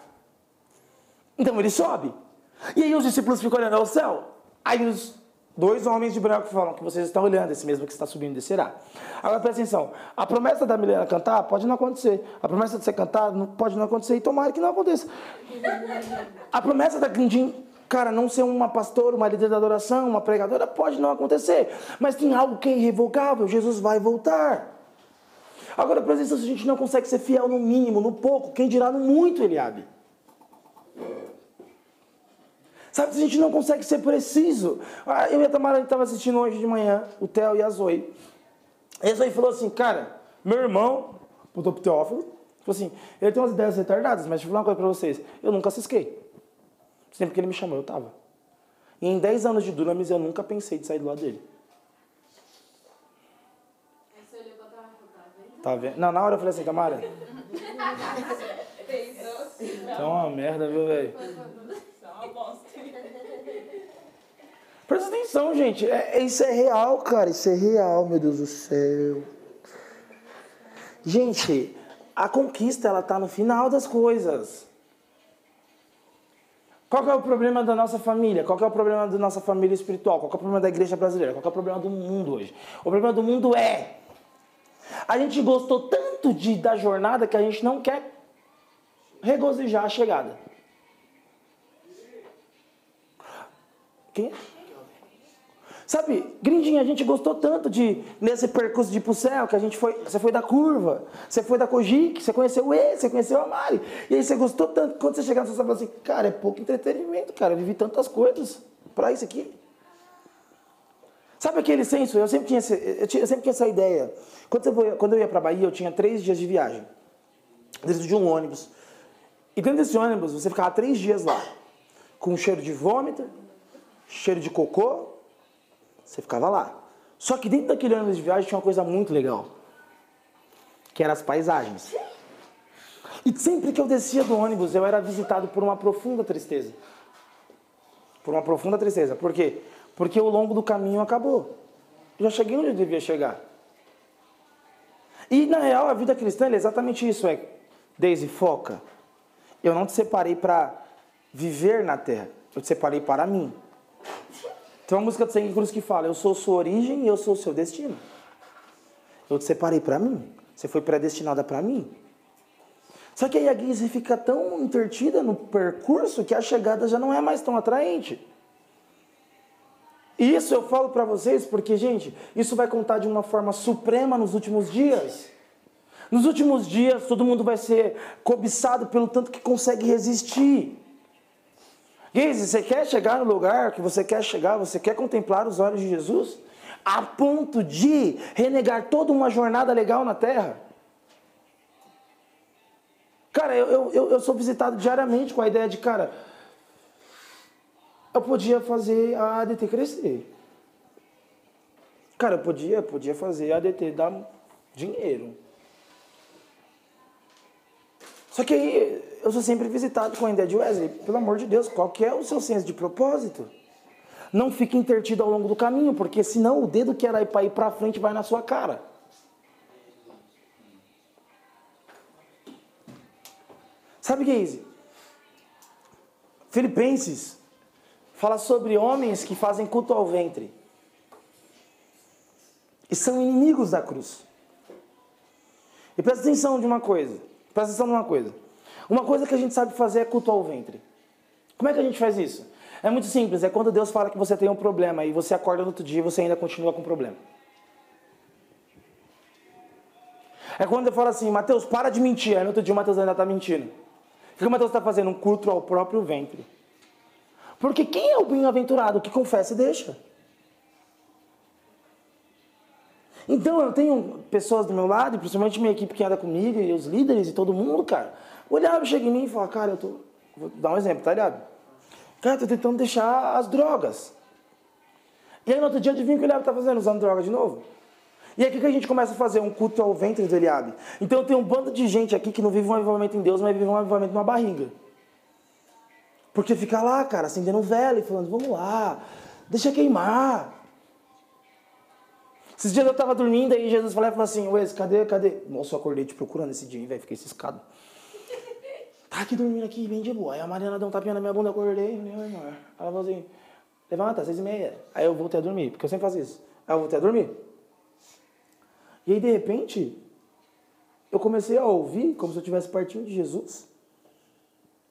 Então ele sobe. E aí os discípulos ficam olhando ao céu. Aí os dois homens de branco falam que vocês estão olhando, esse mesmo que está subindo descerá. Agora presta atenção. A promessa da Milena cantar pode não acontecer. A promessa de você cantar pode não acontecer e tomara que não aconteça. A promessa da Grindim, cara, não ser uma pastora, uma líder da adoração, uma pregadora, pode não acontecer. Mas tem algo que é irrevogável. Jesus vai voltar. Agora, presta atenção, se a gente não consegue ser fiel no mínimo, no pouco, quem dirá no muito, Eliabe? Sabe, se a gente não consegue ser preciso. Ah, eu e a Tamara, estava assistindo hoje de manhã, o Theo e a Zoe. E a Zoe falou assim, cara, meu irmão, o pro Teófilo, falou assim, ele tem umas ideias retardadas, mas deixa eu falar uma coisa pra vocês. Eu nunca cisquei. Sempre que ele me chamou, eu tava. E em 10 anos de Dunamis, eu nunca pensei de sair do lado dele. Falou, tá vendo? Não, na hora eu falei assim, Tamara, tá uma merda, viu, velho? Bosta. Presta atenção, gente. É, é- isso é real, cara. Isso é real, meu Deus do céu. Gente, a conquista, ela tá no final das coisas. Qual é o problema da nossa família? Qual é o problema da nossa família espiritual? Qual é o problema da igreja brasileira? Qual é o problema do mundo hoje? O problema do mundo é... A gente gostou tanto de, da jornada que a gente não quer regozijar a chegada. Quem? Sabe, Grindinha, a gente gostou tanto de nesse percurso de ir pro céu, que a gente foi, você foi da curva, você foi da Cojic, você conheceu o E, você conheceu a Mari. E aí você gostou tanto, quando você chegar, você fala assim, cara, é pouco entretenimento, cara, eu vivi tantas coisas para isso aqui. Sabe aquele senso? Eu sempre tinha, eu tinha- eu sempre tinha essa ideia. Quando, você foi- quando eu ia para Bahia, eu tinha três dias de viagem, dentro de um ônibus. E dentro desse ônibus, você ficava três dias lá, com cheiro de vômito, cheiro de cocô, você ficava lá. Só que dentro daquele ônibus de viagem tinha uma coisa muito legal, que eram as paisagens. E sempre que eu descia do ônibus, eu era visitado por uma profunda tristeza. Por uma profunda tristeza. Por quê? Porque o longo do caminho acabou. Eu já cheguei onde eu devia chegar. E na real, a vida cristã é exatamente isso. É, Daisy, foca. Eu não te separei para viver na terra. Eu te separei para mim. Tem uma música do Sangue Cruz que fala: Eu sou sua origem e eu sou seu destino. Eu te separei para mim. Você foi predestinada para mim. Só que aí a Guise fica tão intertida no percurso que a chegada já não é mais tão atraente. E isso eu falo para vocês porque, gente, isso vai contar de uma forma suprema nos últimos dias. Nos últimos dias, todo mundo vai ser cobiçado pelo tanto que consegue resistir. Geise, você quer chegar no lugar que você quer chegar, você quer contemplar os olhos de Jesus? A ponto de renegar toda uma jornada legal na terra? Cara, eu, eu, eu sou visitado diariamente com a ideia de, cara, eu podia fazer a ADT crescer. Cara, eu podia, podia fazer a ADT dar dinheiro. Só que aí eu sou sempre visitado com a ideia de Wesley, pelo amor de Deus, qual que é o seu senso de propósito? Não fique intertido ao longo do caminho, porque senão o dedo que era para ir para frente vai na sua cara. Sabe, Geise? Filipenses fala sobre homens que fazem culto ao ventre e são inimigos da cruz. E presta atenção de uma coisa. Presta atenção de uma coisa. Uma coisa que a gente sabe fazer é cultuar o ventre. Como é que a gente faz isso? É muito simples, é quando Deus fala que você tem um problema e você acorda no outro dia e você ainda continua com o problema. É quando eu falo assim, Mateus, para de mentir. Aí no outro dia o Mateus ainda está mentindo. O que o Mateus está fazendo? Um culto ao próprio ventre. Porque quem é o bem-aventurado que confessa e deixa? Então eu tenho pessoas do meu lado, principalmente minha equipe que anda comigo, e os líderes e todo mundo, cara. O Eliabe chega em mim e fala, cara, eu tô. Vou dar um exemplo, tá ligado? Cara, eu tô tentando deixar as drogas. E aí no outro dia adivinha o que o Eliabe tá fazendo? Usando droga de novo. E aí o que a gente começa a fazer? Um culto ao ventre do Eliabe. Então tenho um bando de gente aqui que não vive um avivamento em Deus, mas vive um avivamento numa barriga. Porque fica lá, cara, acendendo vela e falando, vamos lá, deixa queimar. Esses dias eu tava dormindo aí Jesus falou, falou assim, Wes, cadê, cadê? Nossa, eu acordei te procurando esse dia, velho, fiquei ciscado. Tá aqui dormindo aqui, bem de boa. Aí a Mariana deu um tapinha na minha bunda, eu acordei, falei, irmã. Ela falou assim, levanta, seis e meia. Aí eu voltei a dormir, porque eu sempre faço isso. Aí eu voltei a dormir. E aí, de repente, eu comecei a ouvir como se eu estivesse partindo de Jesus.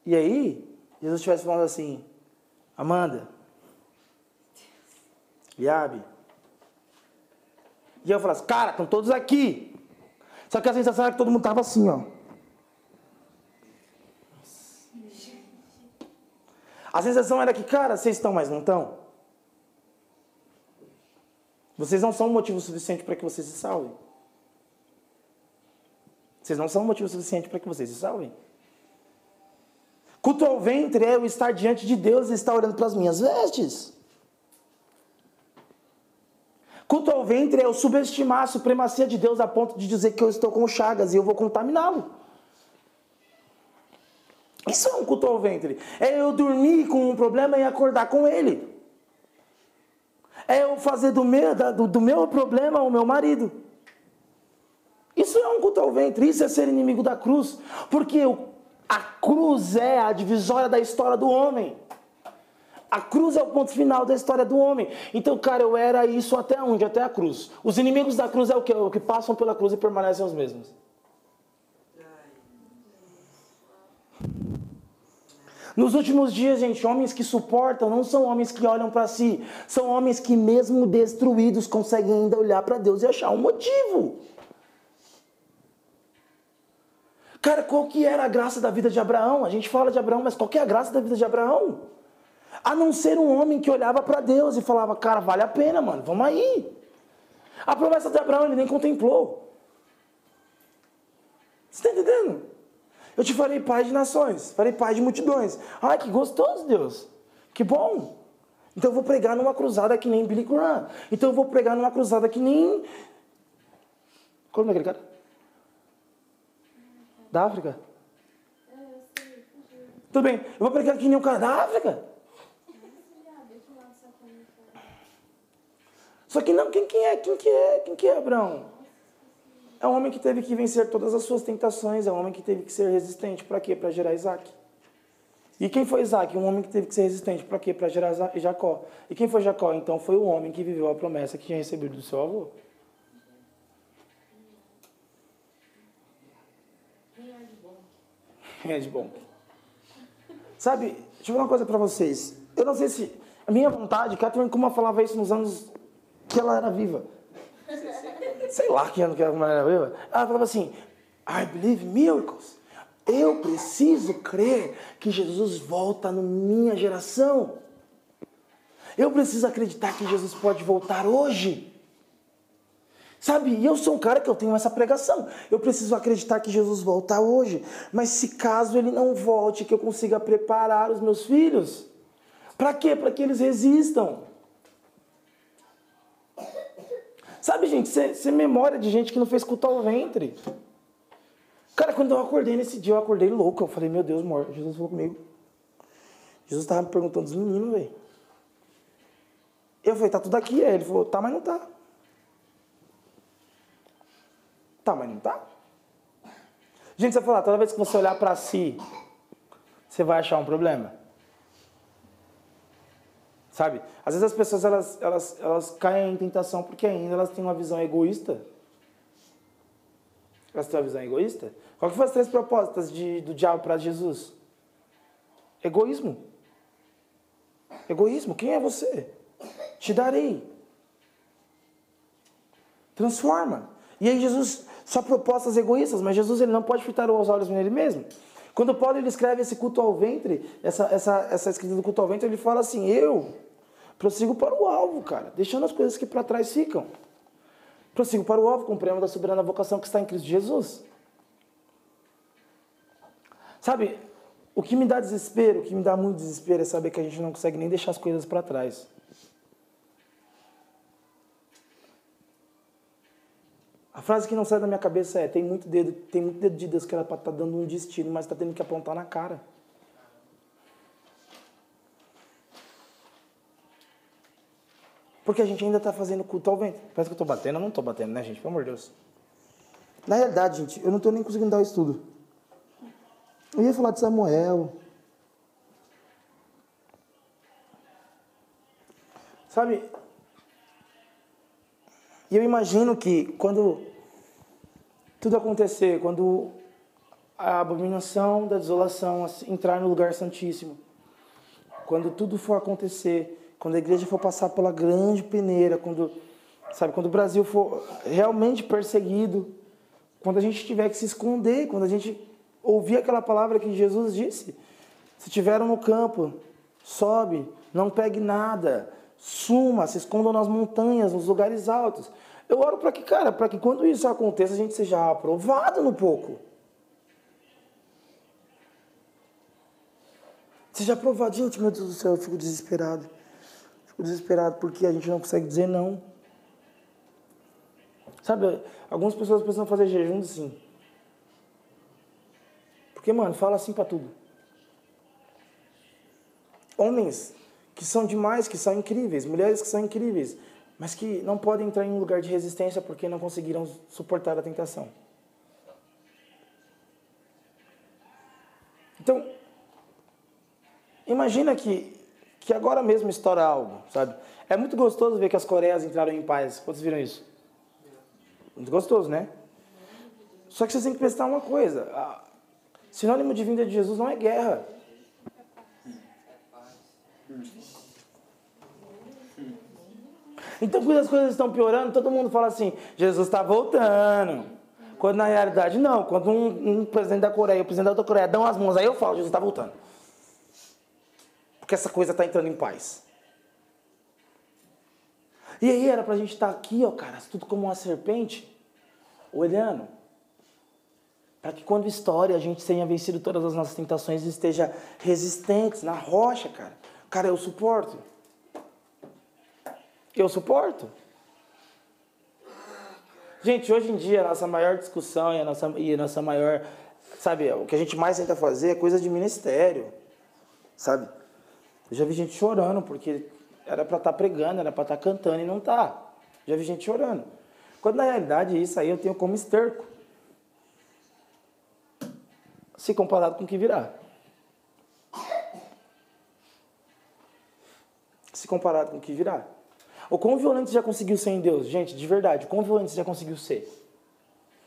E aí, Jesus estivesse falando assim, Amanda, Liabe, e eu falasse, cara, estão todos aqui. Só que a sensação era que todo mundo tava assim, ó. A sensação era que, cara, vocês estão, mas não estão. Vocês não são um motivo suficiente para que vocês se salvem. Vocês não são um motivo suficiente para que vocês se salvem. Culto ao ventre é eu estar diante de Deus e estar olhando para as minhas vestes. Culto ao ventre é eu subestimar a supremacia de Deus a ponto de dizer que eu estou com chagas e eu vou contaminá-lo. Isso é um culto ao ventre. É eu dormir com um problema e acordar com ele. É eu fazer do meu, do, do meu problema o meu marido. Isso é um culto ao ventre. Isso é ser inimigo da cruz. Porque a cruz é a divisória da história do homem. A cruz é o ponto final da história do homem. Então, cara, eu era isso até onde? Até a cruz. Os inimigos da cruz é o que? O que passam pela cruz e permanecem os mesmos. Nos últimos dias, gente, homens que suportam não são homens que olham para si, são homens que, mesmo destruídos, conseguem ainda olhar para Deus e achar um motivo. Cara, qual que era a graça da vida de Abraão? A gente fala de Abraão, mas qual que é a graça da vida de Abraão? A não ser um homem que olhava para Deus e falava, cara, vale a pena, mano, vamos aí. A promessa de Abraão ele nem contemplou. Você está entendendo? Eu te farei pai de nações, farei pai de multidões. Ai, que gostoso, Deus. Que bom. Então eu vou pregar numa cruzada que nem Billy Graham. Então eu vou pregar numa cruzada que nem. Qual é aquele cara? Da África? Tudo bem, eu vou pregar que nem um cara da África. Só que não, quem, quem é? Quem que é? Quem que é Abraão? É um homem que teve que vencer todas as suas tentações, é um homem que teve que ser resistente. Para quê? Para gerar Isaac. E quem foi Isaac? Um homem que teve que ser resistente. Para quê? Para gerar Jacó. E quem foi Jacó? Então foi o homem que viveu a promessa que tinha recebido do seu avô. Quem é bom? Sabe, deixa eu falar uma coisa para vocês. Eu não sei se A minha vontade, Catherine Kuma falava isso nos anos que ela era viva. Sei lá que ano que ela era viva. Ela falava assim, I believe miracles. Eu preciso crer que Jesus volta na minha geração. Eu preciso acreditar que Jesus pode voltar hoje. Sabe, e eu sou um cara que eu tenho essa pregação. Eu preciso acreditar que Jesus volta hoje. Mas se caso ele não volte, que eu consiga preparar os meus filhos. Para quê? Para que eles resistam. Sabe, gente, você memória de gente que não fez culto ao ventre. Cara, quando eu acordei nesse dia, eu acordei louco. Eu falei, meu Deus, amor, Jesus falou comigo. Jesus estava me perguntando dos meninos, velho. Eu falei, tá tudo aqui. Aí ele falou, tá, mas não tá. Tá, mas não tá. Gente, você falar, toda vez que você olhar para si, você vai achar um problema. Sabe? Às vezes as pessoas elas, elas, elas caem em tentação porque ainda elas têm uma visão egoísta. Elas têm uma visão egoísta. Qual que foram as três propostas de, do diabo para Jesus? Egoísmo. Egoísmo. Quem é você? Te darei. Transforma. E aí Jesus, só propostas egoístas, mas Jesus ele não pode fitar os olhos nele mesmo. Quando Paulo ele escreve esse culto ao ventre, essa, essa, essa escrita do culto ao ventre, ele fala assim, eu prossigo para o alvo, cara, deixando as coisas que para trás ficam. Prossigo para o alvo com o prêmio da soberana vocação que está em Cristo Jesus. Sabe, o que me dá desespero, o que me dá muito desespero é saber que a gente não consegue nem deixar as coisas para trás. A frase que não sai da minha cabeça é: tem muito dedo, tem muito dedo de Deus que ela está dando um destino, mas está tendo que apontar na cara. Porque a gente ainda está fazendo culto ao vento. Parece que eu estou batendo, eu não estou batendo, né, gente? Pelo amor de Deus. Na realidade, gente, eu não estou nem conseguindo dar o estudo. Eu ia falar de Samuel. Sabe? E eu imagino que quando tudo acontecer, quando a abominação da desolação entrar no lugar santíssimo, quando tudo for acontecer, quando a igreja for passar pela grande peneira, quando, sabe, quando o Brasil for realmente perseguido, quando a gente tiver que se esconder, quando a gente ouvir aquela palavra que Jesus disse. Se tiveram no campo, sobe, não pegue nada, suma, se escondam nas montanhas, nos lugares altos. Eu oro para que, cara, para que quando isso aconteça, a gente seja aprovado no pouco. Seja aprovado. Gente, meu Deus do céu, eu fico desesperado. Desesperado porque a gente não consegue dizer não. Sabe, algumas pessoas precisam fazer jejum sim. Porque, mano, fala assim para tudo. Homens que são demais, que são incríveis, mulheres que são incríveis, mas que não podem entrar em um lugar de resistência porque não conseguiram suportar a tentação. Então, imagina que, que agora mesmo estoura algo, sabe? É muito gostoso ver que as Coreias entraram em paz. Quantos viram isso? Muito gostoso, né? Só que vocês têm que prestar uma coisa. Sinônimo de vinda de Jesus não é guerra. Então, quando as coisas estão piorando, todo mundo fala assim: Jesus está voltando. Quando na realidade, não. Quando um, um, presidente da Coreia, o presidente da outra Coreia dão as mãos, aí eu falo: Jesus está voltando. Porque essa coisa está entrando em paz. E aí era para a gente estar tá aqui, ó, cara, tudo como uma serpente, olhando para que quando estoure a gente tenha vencido todas as nossas tentações e esteja resistentes na rocha, cara. Cara, eu suporto. Eu suporto. Gente, hoje em dia a nossa maior discussão e a nossa, e a nossa maior, sabe, o que a gente mais tenta fazer é coisa de ministério, sabe? Eu já vi gente chorando porque era para estar tá pregando, era para estar tá cantando e não tá. Já vi gente chorando. Quando na realidade isso aí eu tenho como esterco se comparado com o que virá. Se comparado com o que virá. O quão violento você já conseguiu ser em Deus? Gente, de verdade, o quão violento você já conseguiu ser?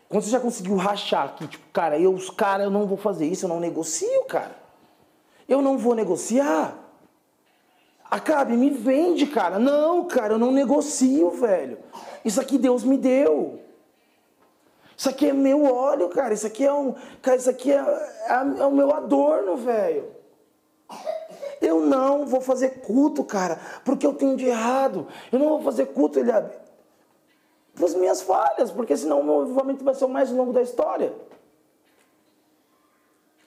Quando você já conseguiu rachar aqui, tipo, cara, eu, cara, eu não vou fazer isso, eu não negocio, cara. Eu não vou negociar. Acabe, me vende, cara. Não, cara, eu não negocio, velho. Isso aqui Deus me deu. Isso aqui é meu óleo, cara. Isso aqui é um. Cara, isso aqui é, é, é o meu adorno, velho. Eu não vou fazer culto, cara, porque eu tenho de errado. Eu não vou fazer culto, ele as minhas falhas, porque senão o meu avivamento vai ser o mais longo da história.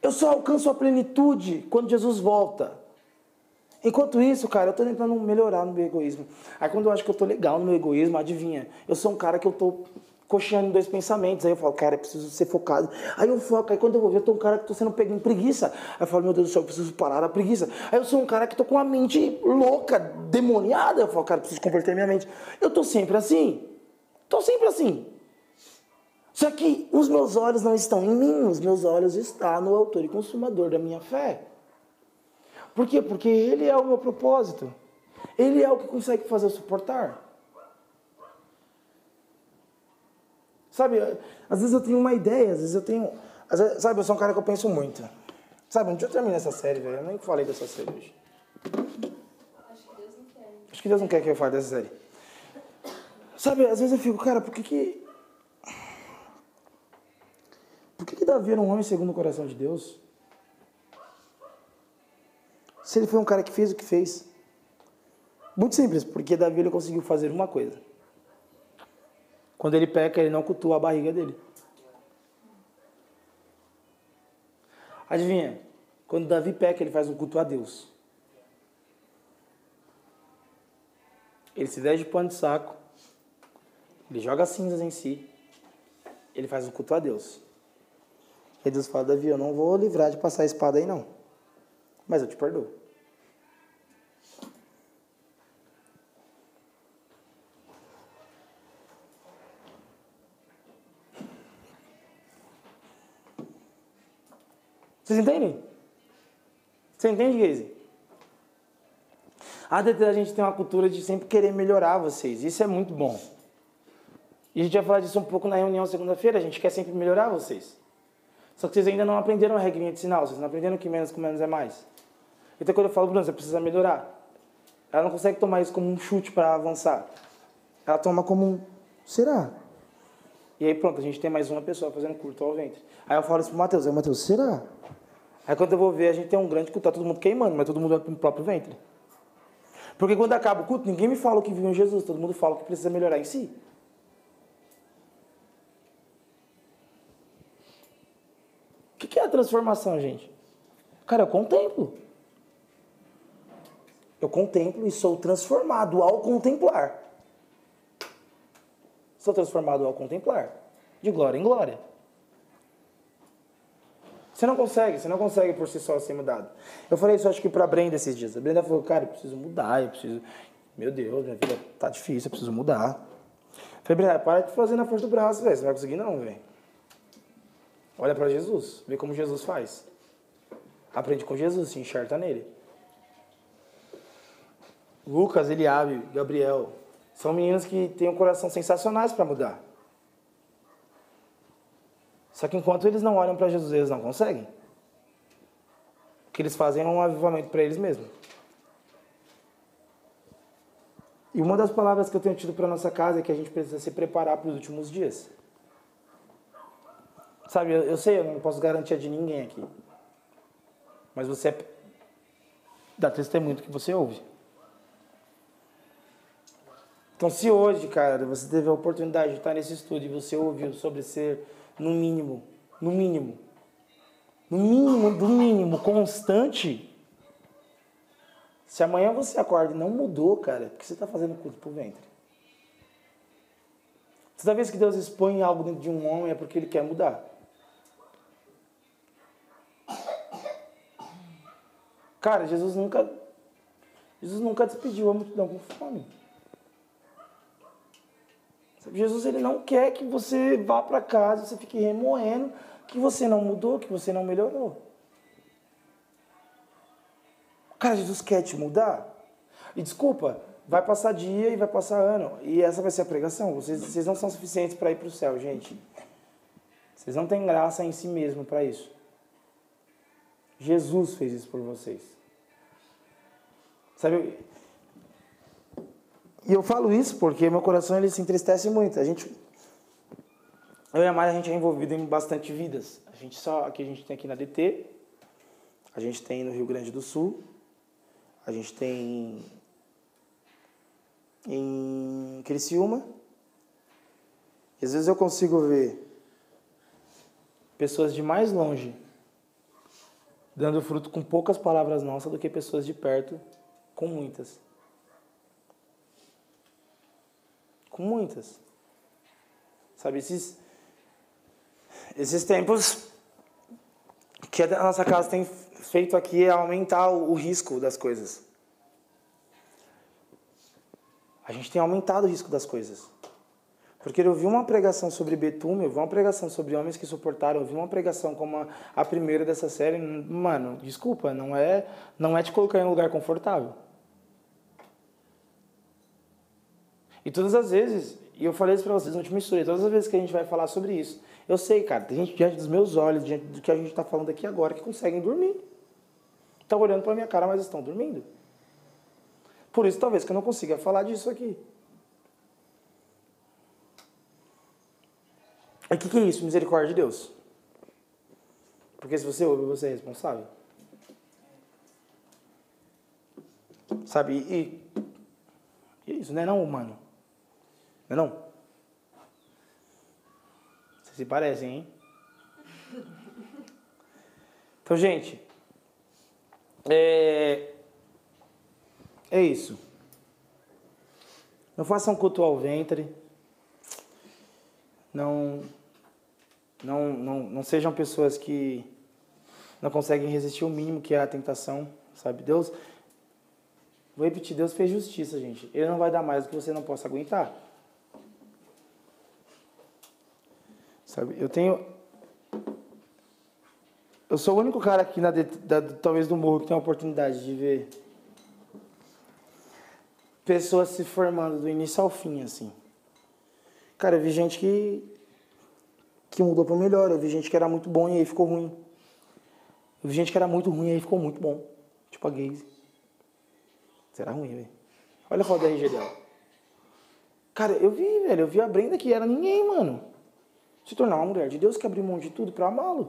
Eu só alcanço a plenitude quando Jesus volta. Enquanto isso, cara, eu estou tentando melhorar no meu egoísmo. Aí quando eu acho que eu estou legal no meu egoísmo, adivinha? Eu sou um cara que eu coxando em dois pensamentos. Aí eu falo, cara, eu preciso ser focado. Aí eu foco, aí quando eu vou ver, eu tô um cara que tô sendo pego em preguiça. Aí eu falo, meu Deus do céu, eu preciso parar da preguiça. Aí eu sou um cara que tô com a mente louca, demoniada. Eu falo, cara, eu preciso converter minha mente. Eu tô sempre assim. Tô sempre assim. Só que os meus olhos não estão em mim, os meus olhos estão no autor e consumador da minha fé. Por quê? Porque Ele é o meu propósito. Ele é o que consegue fazer eu suportar. Sabe, às vezes eu tenho uma ideia, às vezes eu tenho. Vezes, sabe, eu sou um cara que eu penso muito. Sabe, onde eu termino essa série, velho? Eu nem falei dessa série hoje. Acho que Deus não quer. Acho que Deus não quer que eu fale dessa série. Sabe, às vezes eu fico, cara, por que que. Por que, que Davi era um homem segundo o coração de Deus? Se ele foi um cara que fez o que fez. Muito simples, porque Davi ele conseguiu fazer uma coisa. Quando ele peca, ele não cultua a barriga dele. Adivinha? Quando Davi peca, ele faz um culto a Deus. Ele se veste de pano de saco. Ele joga cinzas em si. Ele faz um culto a Deus. E Deus fala, Davi, eu não vou livrar de passar a espada aí não. Mas eu te perdoo. Vocês entendem? Você entende, Geise? A DT a gente tem uma cultura de sempre querer melhorar vocês. Isso é muito bom. E a gente vai falar disso um pouco na reunião segunda-feira. A gente quer sempre melhorar vocês. Só que vocês ainda não aprenderam a regrinha de sinal. Vocês não aprenderam que menos com menos é mais. Então quando eu falo, Bruno, você precisa melhorar. Ela não consegue tomar isso como um chute para avançar. Ela toma como um, será? E aí pronto, a gente tem mais uma pessoa fazendo curto ao ventre. Aí eu falo isso pro Matheus, aí o Matheus, será? Aí quando eu vou ver, a gente tem um grande culto, tá todo mundo queimando, mas todo mundo vai pro próprio ventre. Porque quando acaba o culto, ninguém me fala o que viu em Jesus, todo mundo fala que precisa melhorar em si. O que é a transformação, gente? Cara, eu contemplo. Eu contemplo e sou transformado ao contemplar. Sou transformado ao contemplar. De glória em glória. Você não consegue, você não consegue por si só ser mudado. Eu falei isso acho que pra Brenda esses dias. A Brenda falou, cara, eu preciso mudar, eu preciso. Meu Deus, minha vida tá difícil, eu preciso mudar. Eu falei, Brenda, para de fazer na força do braço, velho. Você não vai conseguir não, velho. Olha para Jesus, vê como Jesus faz. Aprende com Jesus, se enxerta nele. Lucas, Eliabe, Gabriel, são meninos que têm um coração sensacionais para mudar. Só que enquanto eles não olham para Jesus, eles não conseguem. O que eles fazem é um avivamento para eles mesmos. E uma das palavras que eu tenho tido para nossa casa é que a gente precisa se preparar para os últimos dias. Sabe, eu, eu sei, eu não posso garantir de ninguém aqui. Mas você é, dá testemunho do que você ouve. Então, se hoje, cara, você teve a oportunidade de estar nesse estúdio e você ouviu sobre ser, no mínimo, no mínimo, no mínimo do mínimo, constante, se amanhã você acorda e não mudou, cara, o que você está fazendo culto pro ventre? Toda vez que Deus expõe algo dentro de um homem é porque ele quer mudar. Cara, Jesus nunca Jesus nunca despediu a multidão com fome. Jesus ele não quer que você vá para casa, você fique remoendo que você não mudou, que você não melhorou. Cara, Jesus quer te mudar. E desculpa, vai passar dia e vai passar ano. E essa vai ser a pregação. Vocês, vocês não são suficientes para ir para o céu, gente. Vocês não têm graça em si mesmo para isso. Jesus fez isso por vocês. Sabe, E eu falo isso porque meu coração ele se entristece muito. A gente, eu e a Mari, a gente é envolvido em bastante vidas. A gente só, aqui a gente tem aqui na DT, a gente tem no Rio Grande do Sul, a gente tem em Criciúma. E às vezes eu consigo ver pessoas de mais longe dando fruto com poucas palavras nossas do que pessoas de perto com muitas. Com muitas. Sabe, esses, esses tempos que a nossa casa tem feito aqui é aumentar o, o risco das coisas. A gente tem aumentado o risco das coisas. Porque eu vi uma pregação sobre betume, eu vi uma pregação sobre homens que suportaram, eu vi uma pregação como a, a primeira dessa série. Mano, desculpa, não é, não é te colocar em um lugar confortável. E todas as vezes, e eu falei isso pra vocês, não te misturei, todas as vezes que a gente vai falar sobre isso, eu sei, cara, tem gente diante dos meus olhos, diante do que a gente está falando aqui agora, que conseguem dormir. Estão olhando pra minha cara, mas estão dormindo. Por isso, talvez, que eu não consiga falar disso aqui. O que, que é isso? Misericórdia de Deus. Porque se você ouve, você é responsável. Sabe? E, e isso não é não, humano. Não é não? Vocês se parecem, hein? Então, gente, é, é isso. Não façam culto ao ventre. Não não, não, não sejam pessoas que não conseguem resistir o mínimo que é a tentação, sabe? Deus, vou repetir, Deus fez justiça, gente. Ele não vai dar mais do que você não possa aguentar. Sabe? Eu tenho. Eu sou o único cara aqui, na, da, talvez do morro, que tem a oportunidade de ver pessoas se formando do início ao fim, assim. Cara, eu vi gente que que mudou para melhor. Eu vi gente que era muito bom e aí ficou ruim. Eu vi gente que era muito ruim e aí ficou muito bom. Tipo a Gaze. Será ruim, velho. Olha a foto da RG dela. Cara, eu vi, velho. Eu vi a Brenda que era ninguém, mano. Se tornar uma mulher de Deus que abriu mão de tudo pra amá-lo.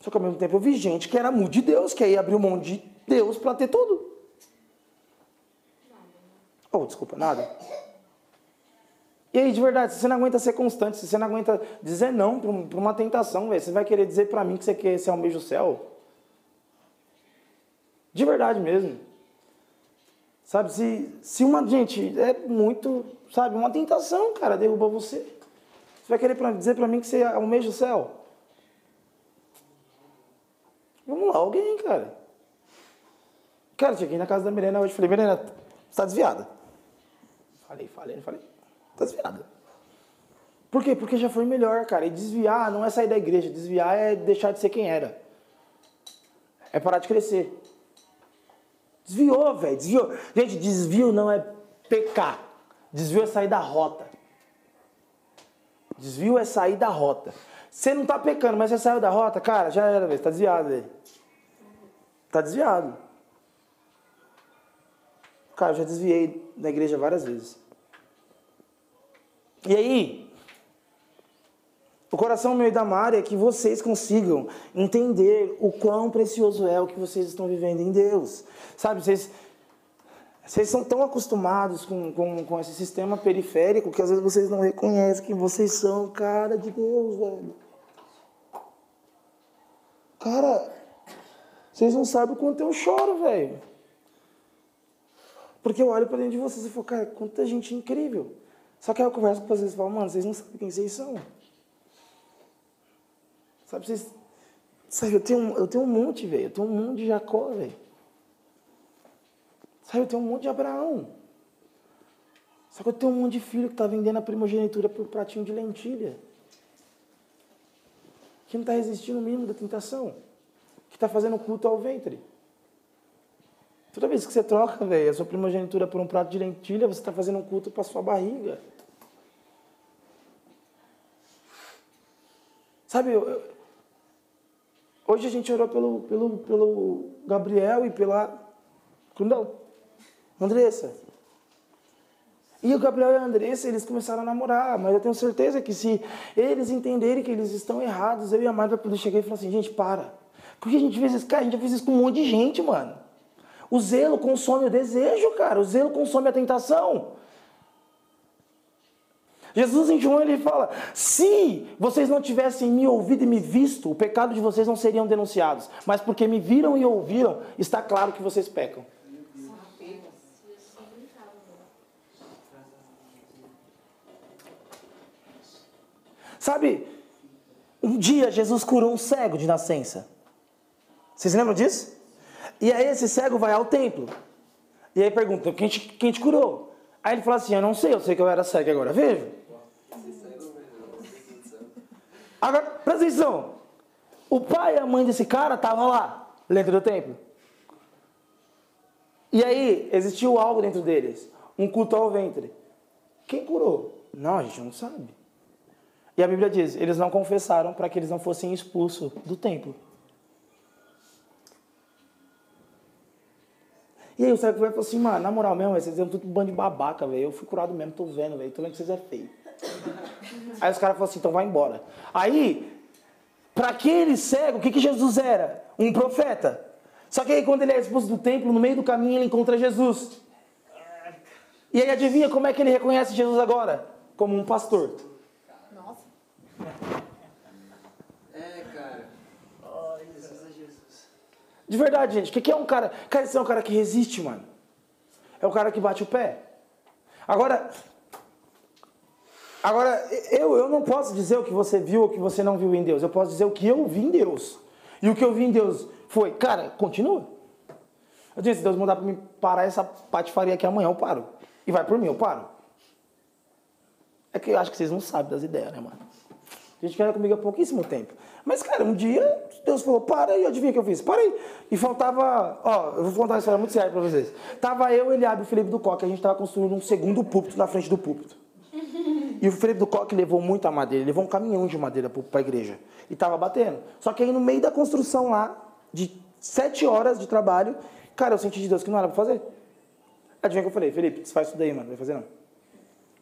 Só que ao mesmo tempo eu vi gente que era muito de Deus, que aí abriu mão de Deus pra ter tudo. Oh, desculpa, nada. E aí, de verdade, se você não aguenta ser constante, se você não aguenta dizer não para uma tentação, véio, você vai querer dizer para mim que você quer ser um beijo céu? De verdade mesmo. Sabe, se, se uma gente é muito, sabe, uma tentação, cara, derruba você. Você vai querer dizer para mim que você almeja o céu? Vamos lá, alguém, cara. Cara, cheguei na casa da Mirena hoje, falei, Mirena, você está desviada. Falei, falei, falei. Tá desviada. Por quê? Porque já foi melhor, cara. E desviar não é sair da igreja. Desviar é deixar de ser quem era. É parar de crescer. Desviou, velho. Desviou. Gente, desvio não é pecar. Desvio é sair da rota. Desvio é sair da rota. Você não tá pecando, mas você saiu da rota, cara, já era, velho. Tá desviado, velho. Tá desviado. Cara, eu já desviei da igreja várias vezes. E aí, o coração meu e da Mari é que vocês consigam entender o quão precioso é o que vocês estão vivendo em Deus. Sabe, vocês, vocês são tão acostumados com, com, com esse sistema periférico que às vezes vocês não reconhecem que vocês são cara de Deus, velho. Cara, vocês não sabem o quanto eu choro, velho. Porque eu olho para dentro de vocês e falo, cara, quanta gente incrível. Só que aí eu converso com vocês e falo, mano, vocês não sabem quem vocês são. Sabe, vocês. Sabe, eu tenho, eu tenho um monte, velho. Eu tenho um monte de Jacó, velho. Sabe, eu tenho um monte de Abraão. Só que eu tenho um monte de filho que está vendendo a primogenitura por pratinho de lentilha. Que não está resistindo o mínimo da tentação. Que está fazendo culto ao ventre. Toda vez que você troca, velho, a sua primogenitura por um prato de lentilha, você está fazendo um culto para sua barriga. Sabe, eu, eu, hoje a gente orou pelo, pelo, pelo Gabriel e pela. Não, Andressa. E o Gabriel e a Andressa, eles começaram a namorar, mas eu tenho certeza que se eles entenderem que eles estão errados, eu e a Mari vai poder chegar e falar assim, gente, para. Porque a gente fez isso, cara, a gente fez isso com um monte de gente, mano. O zelo consome o desejo, cara. O zelo consome a tentação. Jesus em João ele fala: se vocês não tivessem me ouvido e me visto, o pecado de vocês não seriam denunciados. Mas porque me viram e ouviram, está claro que vocês pecam. Sabe, um dia Jesus curou um cego de nascença. Vocês lembram disso? E aí esse cego vai ao templo. E aí pergunta, quem te, quem te curou? Aí ele fala assim, eu não sei, eu sei que eu era cego agora vejo. Agora, presta atenção. O pai e a mãe desse cara estavam lá, dentro do templo. E aí, existiu algo dentro deles. Um culto ao ventre. Quem curou? Não, a gente não sabe. E a Bíblia diz, eles não confessaram para que eles não fossem expulsos do templo. E aí o cego falar assim, mano, na moral mesmo, vocês são tudo um bando de babaca, velho. Eu fui curado mesmo, tô vendo, velho. Tô vendo que vocês é feio. Aí os caras falam assim, então vai embora. Aí, para aquele cego, o que, que Jesus era? Um profeta. Só que aí quando ele é expulso do templo, no meio do caminho ele encontra Jesus. E aí adivinha como é que ele reconhece Jesus agora? Como um pastor. Nossa. É, cara. Oh, Jesus é Jesus. De verdade, gente. O que, que é um cara? Cara, esse é um cara que resiste, mano. É o cara que bate o pé. Agora, agora eu, eu não posso dizer o que você viu ou o que você não viu em Deus. Eu posso dizer o que eu vi em Deus. E o que eu vi em Deus foi, cara, continua. Eu disse, se Deus mandar para mim parar essa patifaria aqui amanhã, eu paro. E vai por mim, eu paro. É que eu acho que vocês não sabem das ideias, né, mano? A gente quer comigo há pouquíssimo tempo. Mas, cara, um dia Deus falou, para e adivinha o que eu fiz? Parei. E faltava, ó, eu vou contar uma história muito séria pra vocês. Tava eu, Eliabe e o Felipe do Coque, a gente tava construindo um segundo púlpito na frente do púlpito. E o Felipe do Coque levou muita madeira, ele levou um caminhão de madeira para a igreja. E tava batendo. Só que aí no meio da construção lá, de sete horas de trabalho, cara, eu senti de Deus que não era para fazer. Adivinha o que eu falei? Felipe, desfaz isso daí, mano, não vai fazer não.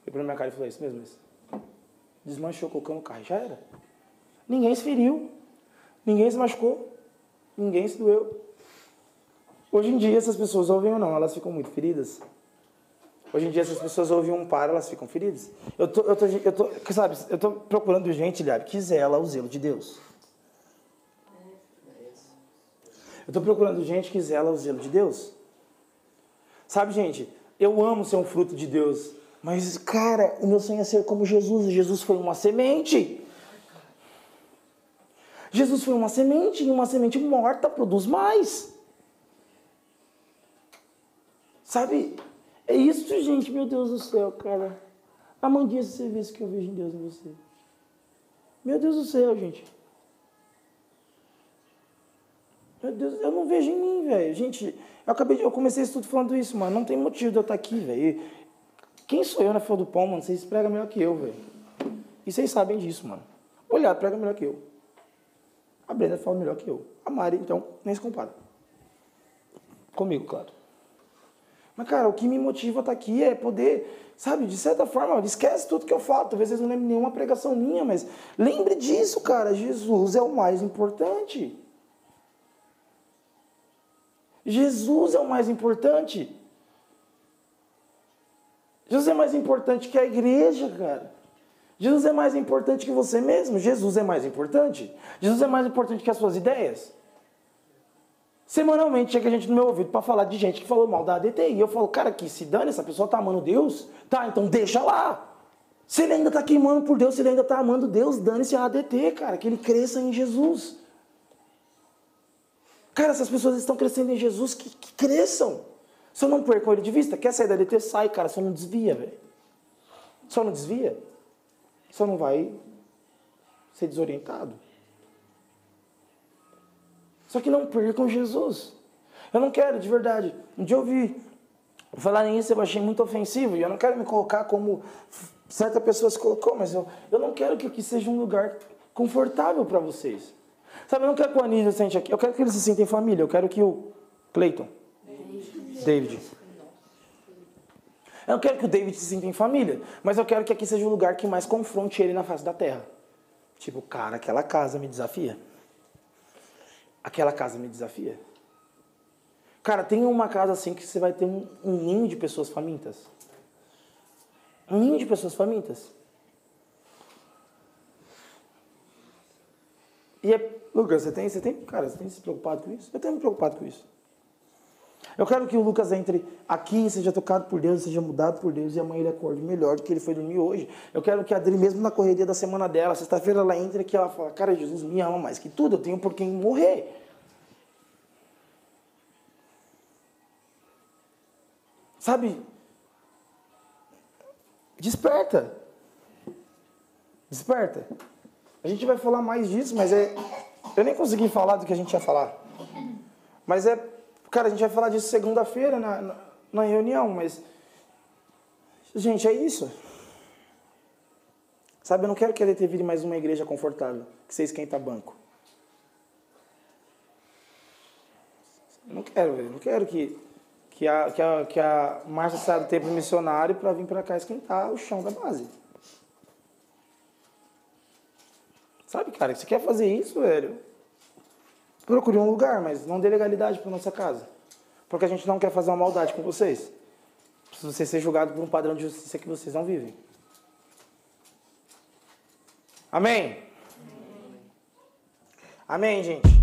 Ele pra minha cara e falou, é isso mesmo, isso. Desmanchou, colocou no carro já era. Ninguém se feriu, ninguém se machucou, ninguém se doeu. Hoje em dia, essas pessoas ouvem ou não, elas ficam muito feridas. Hoje em dia, essas pessoas ouvem um par, elas ficam feridas. Eu tô, eu tô, eu tô, sabe, eu tô procurando gente, Liab, que zela o zelo de Deus. Eu tô procurando gente que zela o zelo de Deus. Sabe, gente, eu amo ser um fruto de Deus, mas, cara, o meu sonho é ser como Jesus, Jesus foi uma semente. Jesus foi uma semente, e uma semente morta produz mais. Sabe? É isso, gente, meu Deus do céu, cara. A mandinha esse serviço que eu vejo em Deus em você. Meu Deus do céu, gente. Meu Deus, eu não vejo em mim, velho. Gente, eu acabei de, eu comecei isso tudo falando isso, mano. Não tem motivo de eu estar aqui, velho. Quem sou eu na fila do pão, mano? Vocês pregam melhor que eu, velho. E vocês sabem disso, mano. Olhar, prega melhor que eu. A Brenda fala melhor que eu. A Mari, então, nem se compara. Comigo, claro. Mas, cara, o que me motiva a estar aqui é poder, sabe, de certa forma, esquece tudo que eu falo. Talvez vocês não lembrem nenhuma pregação minha, mas lembre disso, cara. Jesus é o mais importante. Jesus é o mais importante. Jesus é mais importante que a igreja, cara. Jesus é mais importante que você mesmo. Jesus é mais importante. Jesus é mais importante que as suas ideias. Semanalmente chega gente no meu ouvido para falar de gente que falou mal da ADT. E eu falo, cara, que se dane, essa pessoa tá amando Deus. Tá, então deixa lá. Se ele ainda tá queimando por Deus, se ele ainda tá amando Deus, dane-se a ADT, cara. Que ele cresça em Jesus. Cara, essas pessoas estão crescendo em Jesus, que, que cresçam. Se eu não perco ele de vista, quer sair da DT, sai, cara, só não desvia, velho. Só não desvia. Só não vai ser desorientado. Só que não percam Jesus. Eu não quero, de verdade. Um dia eu ouvi falar nisso, eu achei muito ofensivo. E eu não quero me colocar como certa pessoa se colocou, mas eu, eu não quero que aqui seja um lugar confortável para vocês. Sabe, eu não quero que o Anísio se sente aqui. Eu quero que eles se sintam em família. Eu quero que o Cleiton, David. Eu não quero que o David se sinta em família, mas eu quero que aqui seja o lugar que mais confronte ele na face da terra. Tipo, cara, aquela casa me desafia. Aquela casa me desafia. Cara, tem uma casa assim que você vai ter um, um ninho de pessoas famintas. Um ninho de pessoas famintas. E é, Lucas, você tem, você tem, cara, você tem se preocupado com isso? Eu tenho me preocupado com isso. Eu quero que o Lucas entre aqui, seja tocado por Deus, seja mudado por Deus e amanhã ele acorde melhor do que ele foi dormir hoje. Eu quero que a Adri, mesmo na correria da semana dela, sexta-feira ela entre aqui e ela fala: Cara, Jesus me ama mais que tudo, eu tenho por quem morrer. Sabe? Desperta. Desperta. A gente vai falar mais disso, mas é. Eu nem consegui falar do que a gente ia falar. Mas é. Cara, a gente vai falar disso segunda-feira na, na, na reunião, mas. Gente, é isso. Sabe, eu não quero que a DT vire mais uma igreja confortável, que você esquenta banco. Não quero, eu não quero que, que a, que a, que a Márcia saia do templo missionário para vir para cá esquentar o chão da base. Sabe, cara, você quer fazer isso, velho? Procure um lugar, mas não dê legalidade para nossa casa. Porque a gente não quer fazer uma maldade com vocês. Se você ser julgado por um padrão de justiça que vocês não vivem. Amém? Amém, gente?